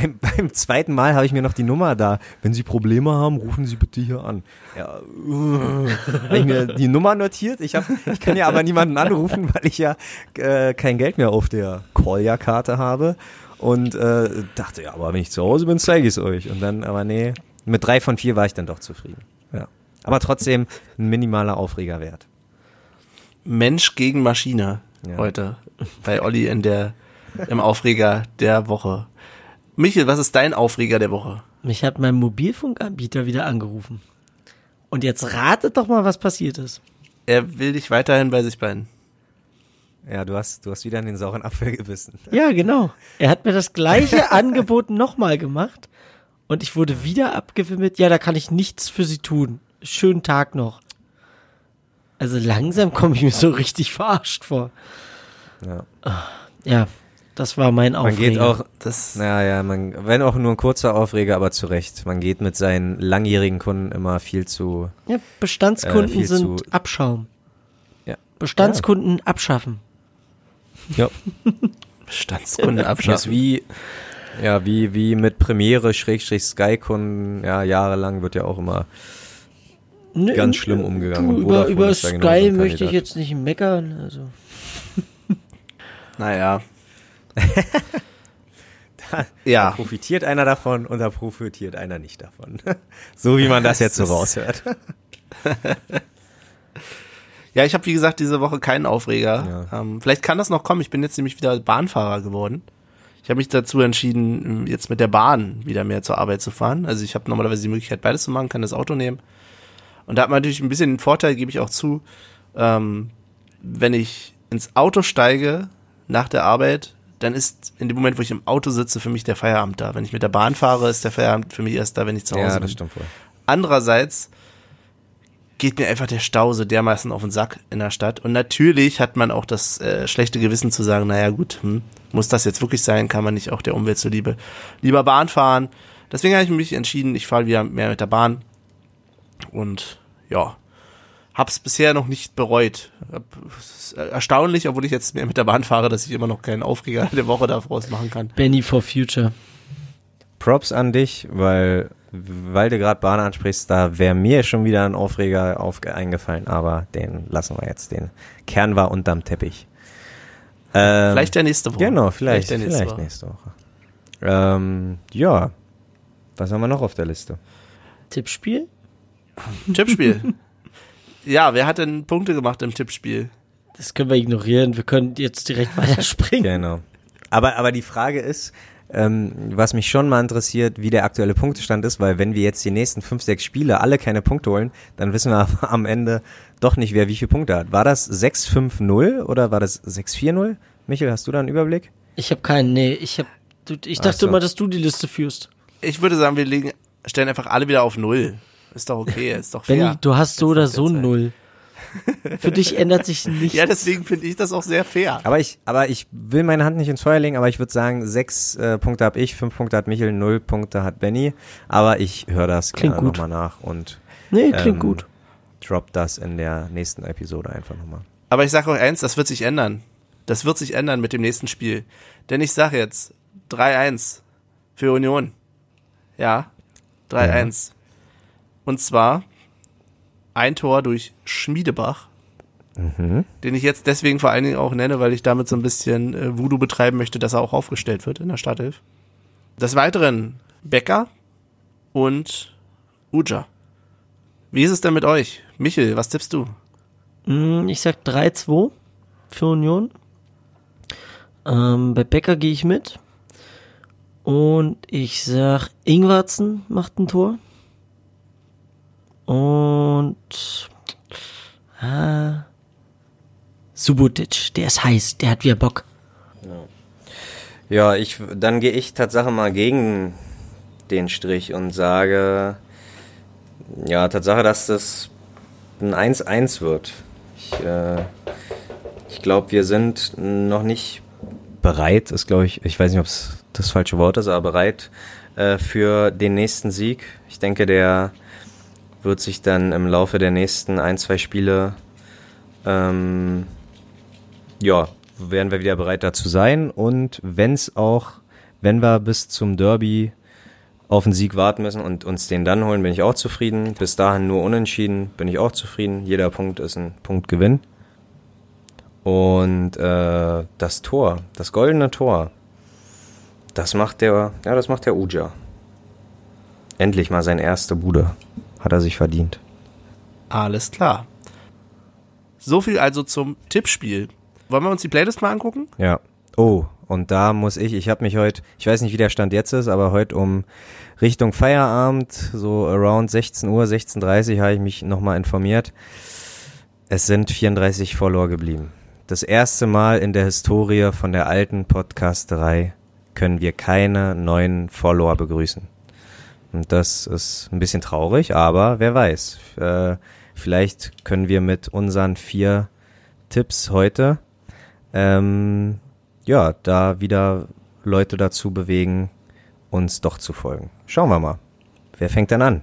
Beim, beim zweiten Mal habe ich mir noch die Nummer da. Wenn Sie Probleme haben, rufen Sie bitte hier an. Ja, uh, habe ich mir die Nummer notiert. Ich, hab, ich kann ja aber niemanden anrufen, weil ich ja äh, kein Geld mehr auf der Kolja-Karte habe. Und äh, dachte, ja, aber wenn ich zu Hause bin, zeige ich es euch. Und dann, aber nee, mit drei von vier war ich dann doch zufrieden. Ja. Aber trotzdem ein minimaler Aufreger wert. Mensch gegen Maschine Ja. heute bei Olli in der, im Aufreger der Woche. Michael, was ist dein Aufreger der Woche? Mich hat mein Mobilfunkanbieter wieder angerufen. Und jetzt ratet doch mal, was passiert ist. Er will dich weiterhin bei sich behalten. Ja, du hast, du hast wieder in den sauren Apfel gebissen. Ja, genau. Er hat mir das gleiche Angebot nochmal gemacht. Und ich wurde wieder abgewimmelt. Ja, da kann ich nichts für sie tun. Schönen Tag noch. Also langsam komme ich mir so richtig verarscht vor. Ja. Ja, das war mein Man Aufreger. geht auch, Das, naja, man, wenn auch nur ein kurzer Aufreger, aber zu Recht. Man geht mit seinen langjährigen Kunden immer viel zu, Ja, Bestandskunden Äh, viel sind zu- Abschaum. Ja. Bestandskunden abschaffen. ja, Bestandskunden Das ist abschaffen. wie, ja, wie, wie mit Premiere, Schrägstrich, Sky-Kunden, ja, jahrelang wird ja auch immer, Nö, Ganz schlimm umgegangen. Du, über über da genau so Sky möchte ich jetzt nicht meckern. Also. Naja. Ja, profitiert einer davon und da profitiert einer nicht davon. so wie man das jetzt so raushört. ja, ich habe wie gesagt diese Woche keinen Aufreger. Ja. Ähm, vielleicht kann das noch kommen. Ich bin jetzt nämlich wieder Bahnfahrer geworden. Ich habe mich dazu entschieden, jetzt mit der Bahn wieder mehr zur Arbeit zu fahren. Also ich habe normalerweise die Möglichkeit, beides zu machen, kann das Auto nehmen. Und da hat man natürlich ein bisschen den Vorteil, gebe ich auch zu, ähm, wenn ich ins Auto steige nach der Arbeit, dann ist in dem Moment, wo ich im Auto sitze, für mich der Feierabend da. Wenn ich mit der Bahn fahre, ist der Feierabend für mich erst da, wenn ich zu Hause Ja, bin. das stimmt wohl. Andererseits geht mir einfach der Stau so dermaßen auf den Sack in der Stadt. Und natürlich hat man auch das äh, schlechte Gewissen zu sagen, naja gut, hm, muss das jetzt wirklich sein? Kann man nicht auch der Umwelt zuliebe lieber Bahn fahren? Deswegen habe ich mich entschieden, ich fahre wieder mehr mit der Bahn. Und ja, hab's bisher noch nicht bereut. Es erstaunlich, obwohl ich jetzt mehr mit der Bahn fahre, dass ich immer noch keinen Aufreger der Woche daraus machen kann. Benny for Future. Props an dich, weil, weil du gerade Bahn ansprichst, da wäre mir schon wieder ein Aufreger auf, eingefallen, aber den lassen wir jetzt. Den Kern war unterm Teppich. Ähm, Vielleicht der nächste Woche. Genau, vielleicht, der vielleicht, nächste nächste, Woche. Woche. Ähm, ja. Was haben wir noch auf der Liste? Tippspiel? Tippspiel. ja, wer hat denn Punkte gemacht im Tippspiel? Das können wir ignorieren. Wir können jetzt direkt weiterspringen. Genau. Aber, aber die Frage ist, ähm, was mich schon mal interessiert, wie der aktuelle Punktestand ist, weil wenn wir jetzt die nächsten fünf, sechs Spiele alle keine Punkte holen, dann wissen wir am Ende doch nicht, wer wie viele Punkte hat. War das 6-5-0 oder war das 6-4-0? Michael, hast du da einen Überblick? Ich habe keinen, nee, ich hab, ich Ach dachte so. immer, dass du die Liste führst. Ich würde sagen, wir legen, stellen einfach alle wieder auf Null. Ist doch okay, ist doch Benny, fair. du hast so oder so null. Für dich ändert sich nichts. Ja, deswegen finde ich das auch sehr fair. Aber ich, aber ich will meine Hand nicht ins Feuer legen, aber ich würde sagen, sechs äh, Punkte habe ich, fünf Punkte hat Michael, null Punkte hat Benny. Aber ich höre das Klingt gerne gut. nochmal nach und nee, klingt ähm, gut. drop das in der nächsten Episode einfach nochmal. Aber ich sage euch eins, das wird sich ändern. Das wird sich ändern mit dem nächsten Spiel. Denn ich sage jetzt 3-1 für Union. Ja, 3-1. Und zwar ein Tor durch Schmiedebach, Mhm. den ich jetzt deswegen vor allen Dingen auch nenne, weil ich damit so ein bisschen äh, Voodoo betreiben möchte, dass er auch aufgestellt wird in der Startelf. Des Weiteren Becker und Uja. Wie ist es denn mit euch? Michel, was tippst du? Mm, Ich sag 3-2 für Union. Ähm, bei Becker gehe ich mit. Und ich sag, Ingwarzen macht ein Tor. Und ah, Subotic, der ist heiß, der hat wieder Bock. Ja, ich, dann gehe ich Tatsache mal gegen den Strich und sage, ja, Tatsache, dass das ein 1-1 wird. Ich, äh, ich glaube, wir sind noch nicht bereit, ist glaube ich, ich weiß nicht, ob es das falsche Wort ist, aber bereit äh, für den nächsten Sieg. Ich denke, der wird sich dann im Laufe der nächsten ein, zwei Spiele ähm, ja, werden wir wieder bereit dazu sein. Und wenn es auch wenn wir bis zum Derby auf den Sieg warten müssen und uns den dann holen, bin ich auch zufrieden. Bis dahin nur unentschieden, bin ich auch zufrieden. Jeder Punkt ist ein Punktgewinn. Und äh, das Tor, das goldene Tor, das macht der, ja, das macht der Uja. Endlich mal seine erste Bude. Hat er sich verdient. Alles klar. So viel also zum Tippspiel. Wollen wir uns die Playlist mal angucken? Ja. Oh, und da muss ich, ich habe mich heute, ich weiß nicht, wie der Stand jetzt ist, aber heute um Richtung Feierabend, so around 16 Uhr, 16.30 Uhr habe ich mich nochmal informiert. Es sind 34 Follower geblieben. Das erste Mal in der Historie von der alten Podcasterei können wir keine neuen Follower begrüßen. Und das ist ein bisschen traurig, aber wer weiß. Äh, vielleicht können wir mit unseren vier Tipps heute ähm, ja, da wieder Leute dazu bewegen, uns doch zu folgen. Schauen wir mal. Wer fängt denn an?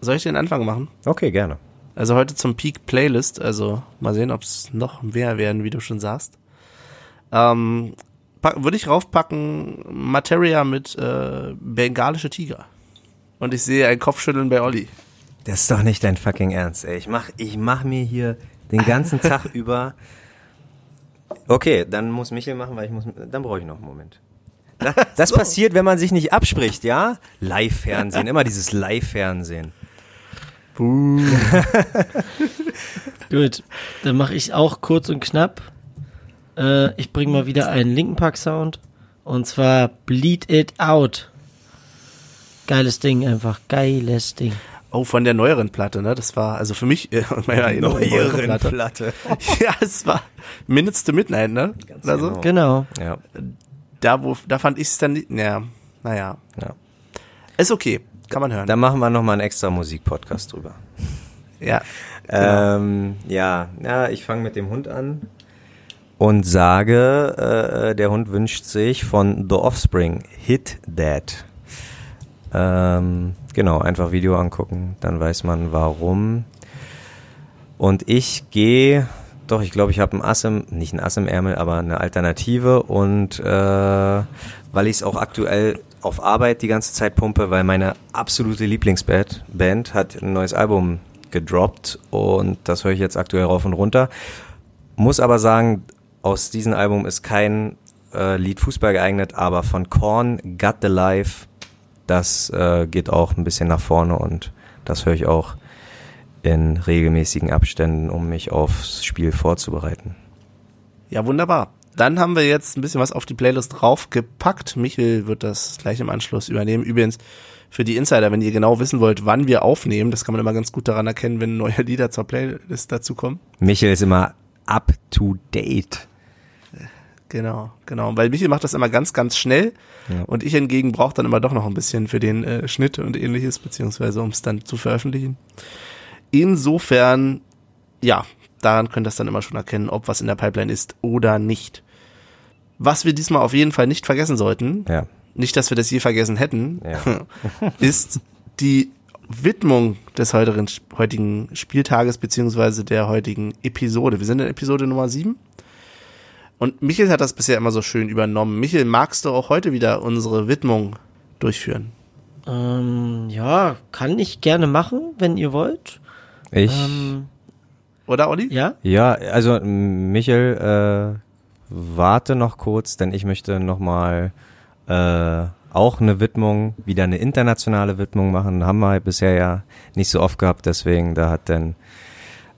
Soll ich den Anfang machen? Okay, gerne. Also heute zum Peak Playlist. Also mal sehen, ob es noch mehr werden, wie du schon sagst. Ähm, Würde ich raufpacken Materia mit äh, bengalische Tiger. Und ich sehe ein Kopfschütteln bei Olli. Das ist doch nicht dein fucking Ernst, ey. Ich mach, ich mach mir hier den ganzen Tag über. Okay, dann muss Michel machen, weil ich muss. Dann brauche ich noch einen Moment. Das, das so. passiert, wenn man sich nicht abspricht, ja? Live-Fernsehen, immer dieses Live-Fernsehen. Gut, dann mache ich auch kurz und knapp. Äh, ich bringe mal wieder einen Linken Park Sound. Und zwar Bleed It Out. Geiles Ding einfach, geiles Ding. Oh, von der neueren Platte, ne? Das war also für mich äh, meine Erinnerung. Neueren Platte. Platte. ja, es war Minutes to Midnight, ne? Ganz also, genau. Ja. Da wo da fand ich es dann nicht, ja, naja. Ja. Ist okay, kann man hören. Da machen wir nochmal einen extra Musikpodcast drüber. Ja. Genau. Ähm, ja, ja, ich fange mit dem Hund an und sage, äh, der Hund wünscht sich von The Offspring Hit That. Ähm, genau, einfach Video angucken, dann weiß man warum. Und ich gehe, doch, ich glaube, ich habe ein Ass im, nicht ein Ass im Ärmel, aber eine Alternative und äh, weil ich es auch aktuell auf Arbeit die ganze Zeit pumpe, weil meine absolute Lieblingsband Band hat ein neues Album gedroppt und das höre ich jetzt aktuell rauf und runter. Muss aber sagen, aus diesem Album ist kein äh, Lied Fußball geeignet, aber von Korn, Got the Life, das äh, geht auch ein bisschen nach vorne und das höre ich auch in regelmäßigen Abständen, um mich aufs Spiel vorzubereiten. Ja, wunderbar. Dann haben wir jetzt ein bisschen was auf die Playlist draufgepackt. Michel wird das gleich im Anschluss übernehmen. Übrigens, für die Insider, wenn ihr genau wissen wollt, wann wir aufnehmen, das kann man immer ganz gut daran erkennen, wenn neue Lieder zur Playlist dazukommen. Michel ist immer up to date. Genau, genau. Weil Michel macht das immer ganz, ganz schnell ja. und ich hingegen brauche dann immer doch noch ein bisschen für den äh, Schnitt und ähnliches, beziehungsweise um es dann zu veröffentlichen. Insofern, ja, daran könnt ihr das dann immer schon erkennen, ob was in der Pipeline ist oder nicht. Was wir diesmal auf jeden Fall nicht vergessen sollten, ja. nicht, dass wir das je vergessen hätten, ja. ist die Widmung des heutigen, heutigen Spieltages beziehungsweise der heutigen Episode. Wir sind in Episode Nummer 7 und Michel hat das bisher immer so schön übernommen. Michel, magst du auch heute wieder unsere Widmung durchführen? Ähm, ja, kann ich gerne machen, wenn ihr wollt. Ich. Ähm, Oder Olli? Ja? Ja, also Michel, äh, warte noch kurz, denn ich möchte nochmal äh, auch eine Widmung, wieder eine internationale Widmung machen. Haben wir bisher ja nicht so oft gehabt, deswegen da hat dann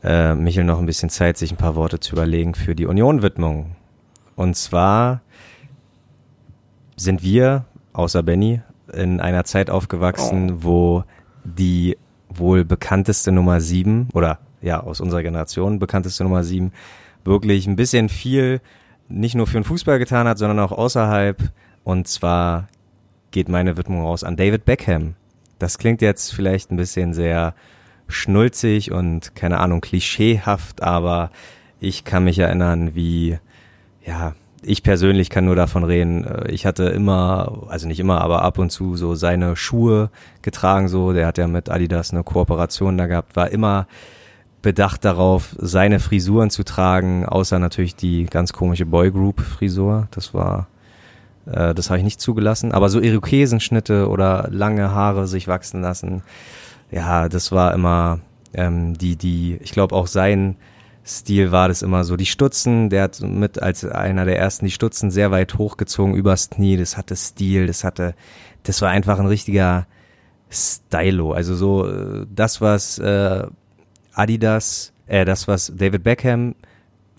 äh, Michel noch ein bisschen Zeit, sich ein paar Worte zu überlegen für die Union-Widmung. Und zwar sind wir, außer Benny, in einer Zeit aufgewachsen, oh. wo die wohl bekannteste Nummer sieben oder ja, aus unserer Generation bekannteste Nummer sieben wirklich ein bisschen viel nicht nur für den Fußball getan hat, sondern auch außerhalb. Und zwar geht meine Widmung raus an David Beckham. Das klingt jetzt vielleicht ein bisschen sehr schnulzig und keine Ahnung, klischeehaft, aber ich kann mich erinnern, wie ja, ich persönlich kann nur davon reden. Äh, ich hatte immer, also nicht immer, aber ab und zu so seine Schuhe getragen. So, der hat ja mit Adidas eine Kooperation da gehabt. War immer bedacht darauf, seine Frisuren zu tragen, außer natürlich die ganz komische Boygroup-Frisur. Das war Äh, das habe ich nicht zugelassen. Aber so Irokesenschnitte oder lange Haare sich wachsen lassen, ja, das war immer ähm, die, die, ich glaube auch sein Stil war das immer so. Die Stutzen, der hat mit als einer der ersten die Stutzen sehr weit hochgezogen übers Knie. Das hatte Stil, das hatte, das war einfach ein richtiger Stylo. Also so äh, das, was äh, Adidas, äh, das, was David Beckham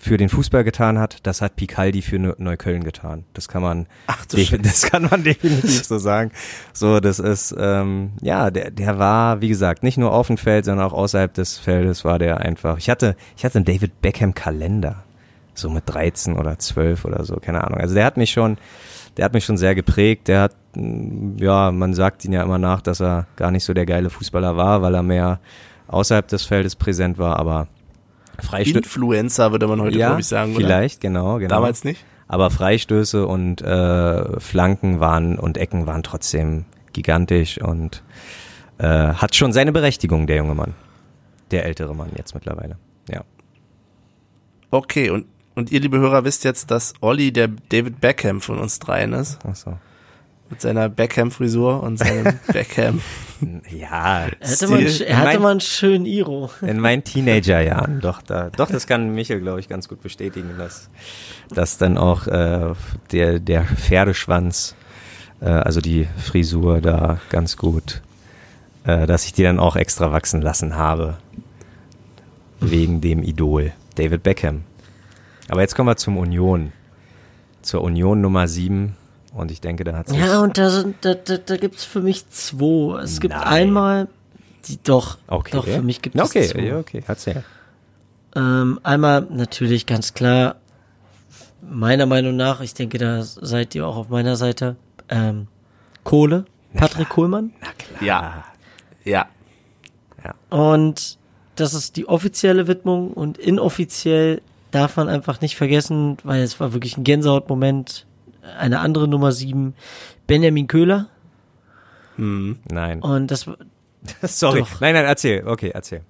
für den Fußball getan hat, das hat Picaldi für Neu- Neukölln getan. Das kann man, Ach das kann man definitiv so sagen. So, das ist, ähm, ja, der, der war, wie gesagt, nicht nur auf dem Feld, sondern auch außerhalb des Feldes war der einfach. Ich hatte, ich hatte einen David Beckham Kalender, so mit 13 oder 12 oder so, keine Ahnung. Also der hat mich schon, der hat mich schon sehr geprägt. Der hat, mh, ja, man sagt ihn ja immer nach, dass er gar nicht so der geile Fußballer war, weil er mehr außerhalb des Feldes präsent war, aber Freistöße. Influencer würde man heute, Ja, glaube ich, sagen, oder? vielleicht, genau, genau. Damals nicht? Aber Freistöße und äh, Flanken waren und Ecken waren trotzdem gigantisch und äh, hat schon seine Berechtigung, der junge Mann. Der ältere Mann jetzt mittlerweile. Ja. Okay, und, und ihr, liebe Hörer, wisst jetzt, dass Olli der David Beckham von uns dreien ist. Ach so. Mit seiner Beckham-Frisur und seinem Beckham. Ja, Er hatte, mal, er hatte Mein- mal einen schönen Iro. in meinen Teenagerjahren, doch, da, doch, das kann Michael, glaube ich, ganz gut bestätigen, dass, dass dann auch äh, der, der Pferdeschwanz, äh, also die Frisur da ganz gut, äh, dass ich die dann auch extra wachsen lassen habe. Wegen dem Idol, David Beckham. Aber jetzt kommen wir zum Union. Zur Union Nummer 7. Und ich denke, da hat Ja, und da, sind, da, da, da gibt es für mich zwei. Es gibt Nein. einmal, die doch, okay. doch, für mich gibt Na, es okay, zwei. ja, okay, erzähl. Ähm, einmal natürlich ganz klar, meiner Meinung nach, ich denke, da seid ihr auch auf meiner Seite, ähm, Kohle, Patrick Kohlmann. ja. Ja. Und das ist die offizielle Widmung und inoffiziell darf man einfach nicht vergessen, weil es war wirklich ein Gänsehautmoment, eine andere Nummer sieben, Benjamin Köhler. Nein. Und das, Sorry. Doch. Nein, nein, erzähl. Okay, erzähl.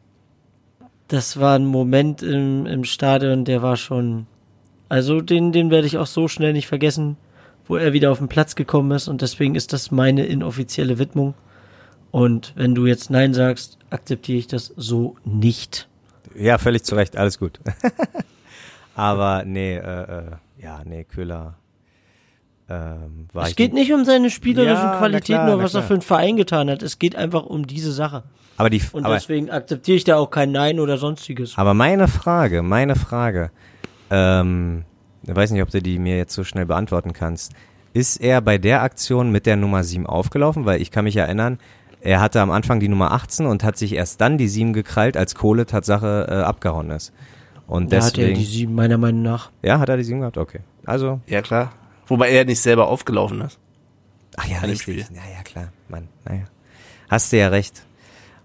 das war ein Moment im, im Stadion, der war schon, also den, den werde ich auch so schnell nicht vergessen, wo er wieder auf den Platz gekommen ist und deswegen ist das meine inoffizielle Widmung. Und wenn du jetzt Nein sagst, akzeptiere ich das so nicht. Ja, völlig zu Recht, alles gut. Aber nee, äh, äh, ja, nee, Köhler ähm, war Es ich geht nicht um seine spielerischen Ja, Qualitäten klar, oder was er für einen Verein getan hat. Es geht einfach um diese Sache. Aber die, Und aber, deswegen akzeptiere ich da auch kein Nein oder sonstiges. aber meine Frage, meine Frage, ähm, ich weiß nicht, ob du die mir jetzt so schnell beantworten kannst. Ist er bei der Aktion mit der Nummer 7 aufgelaufen? Weil ich kann mich erinnern, er hatte am Anfang die Nummer 18 und hat sich erst dann die 7 gekrallt, als Kohle Tatsache äh, abgehauen ist. Und Da hat er deswegen. die sieben, meiner Meinung nach. ja, hat er die 7 gehabt? Okay. Also, Ja, klar. Wobei er nicht selber aufgelaufen ist. Ach ja, richtig. Spiel. Ja, ja, klar. Mann, naja. Hast du ja recht.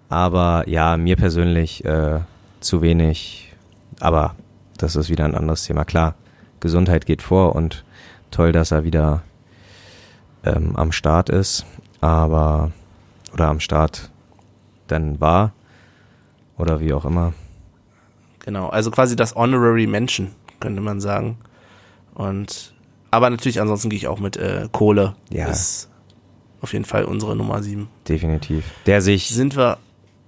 Aber ja, mir persönlich äh, zu wenig. Aber das ist wieder ein anderes Thema. Klar, Gesundheit geht vor und toll, dass er wieder ähm, am Start ist. Aber, oder am Start dann war. Oder wie auch immer. Genau. Also quasi das Honorary Mention, könnte man sagen. Und, aber natürlich ansonsten gehe ich auch mit äh, Kohle. Ja. Ist auf jeden Fall unsere Nummer 7. Definitiv. Der sich, Sind wir,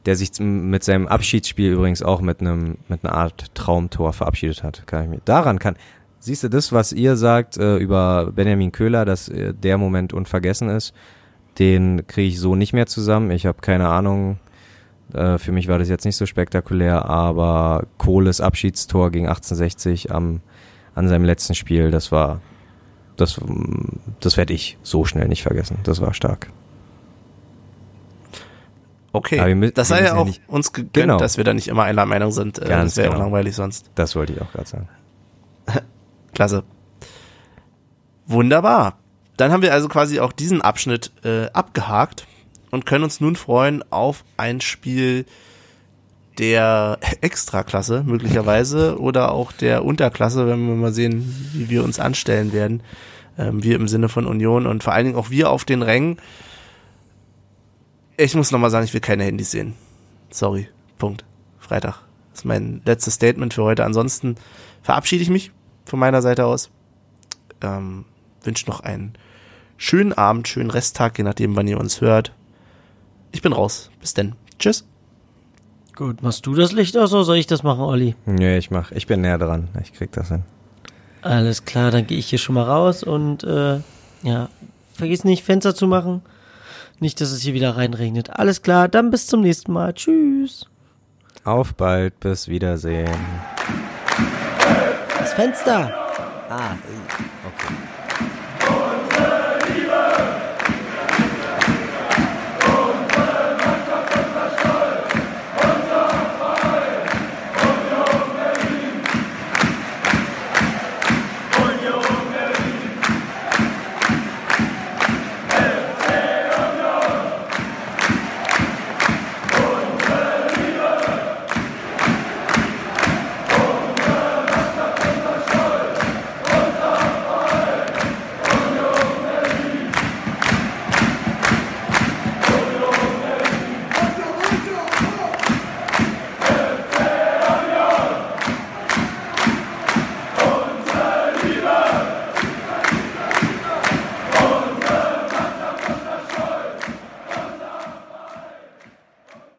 der sich mit seinem Abschiedsspiel übrigens auch mit einem mit einer Art Traumtor verabschiedet hat. Kann ich mir daran kann. Siehst du das, was ihr sagt äh, über Benjamin Köhler, dass äh, der Moment unvergessen ist? Den kriege ich so nicht mehr zusammen. Ich habe keine Ahnung. Äh, für mich war das jetzt nicht so spektakulär, aber Kohles Abschiedstor gegen 1860 am an seinem letzten Spiel, das war das das werde ich so schnell nicht vergessen. Das war stark. okay. Aber wir mü- das sei müssen ja ja auch nicht- uns gegönnt, Genau. dass wir da nicht immer einer Meinung sind. Äh, Ganz das wäre genau. langweilig sonst. Das wollte ich auch gerade sagen. Klasse. Wunderbar. Dann haben wir also quasi auch diesen Abschnitt äh, abgehakt und können uns nun freuen auf ein Spiel der Extraklasse möglicherweise oder auch der Unterklasse, wenn wir mal sehen, wie wir uns anstellen werden. Ähm, wir im Sinne von Union und vor allen Dingen auch wir auf den Rängen. Ich muss nochmal sagen, ich will keine Handys sehen. Sorry. Punkt. Freitag. Das ist mein letztes Statement für heute. Ansonsten verabschiede ich mich von meiner Seite aus. Ähm, wünsche noch einen schönen Abend, schönen Resttag, je nachdem, wann ihr uns hört. Ich bin raus. Bis denn. Tschüss. Gut, machst du das Licht aus oder soll ich das machen, Olli? Nee, ich mach, ich bin näher dran. Ich krieg das hin. Alles klar, dann gehe ich hier schon mal raus und äh, ja, vergiss nicht, Fenster zu machen. Nicht, dass es hier wieder reinregnet. Alles klar, dann bis zum nächsten Mal. Tschüss. Auf bald, bis Wiedersehen. Das Fenster. Ah,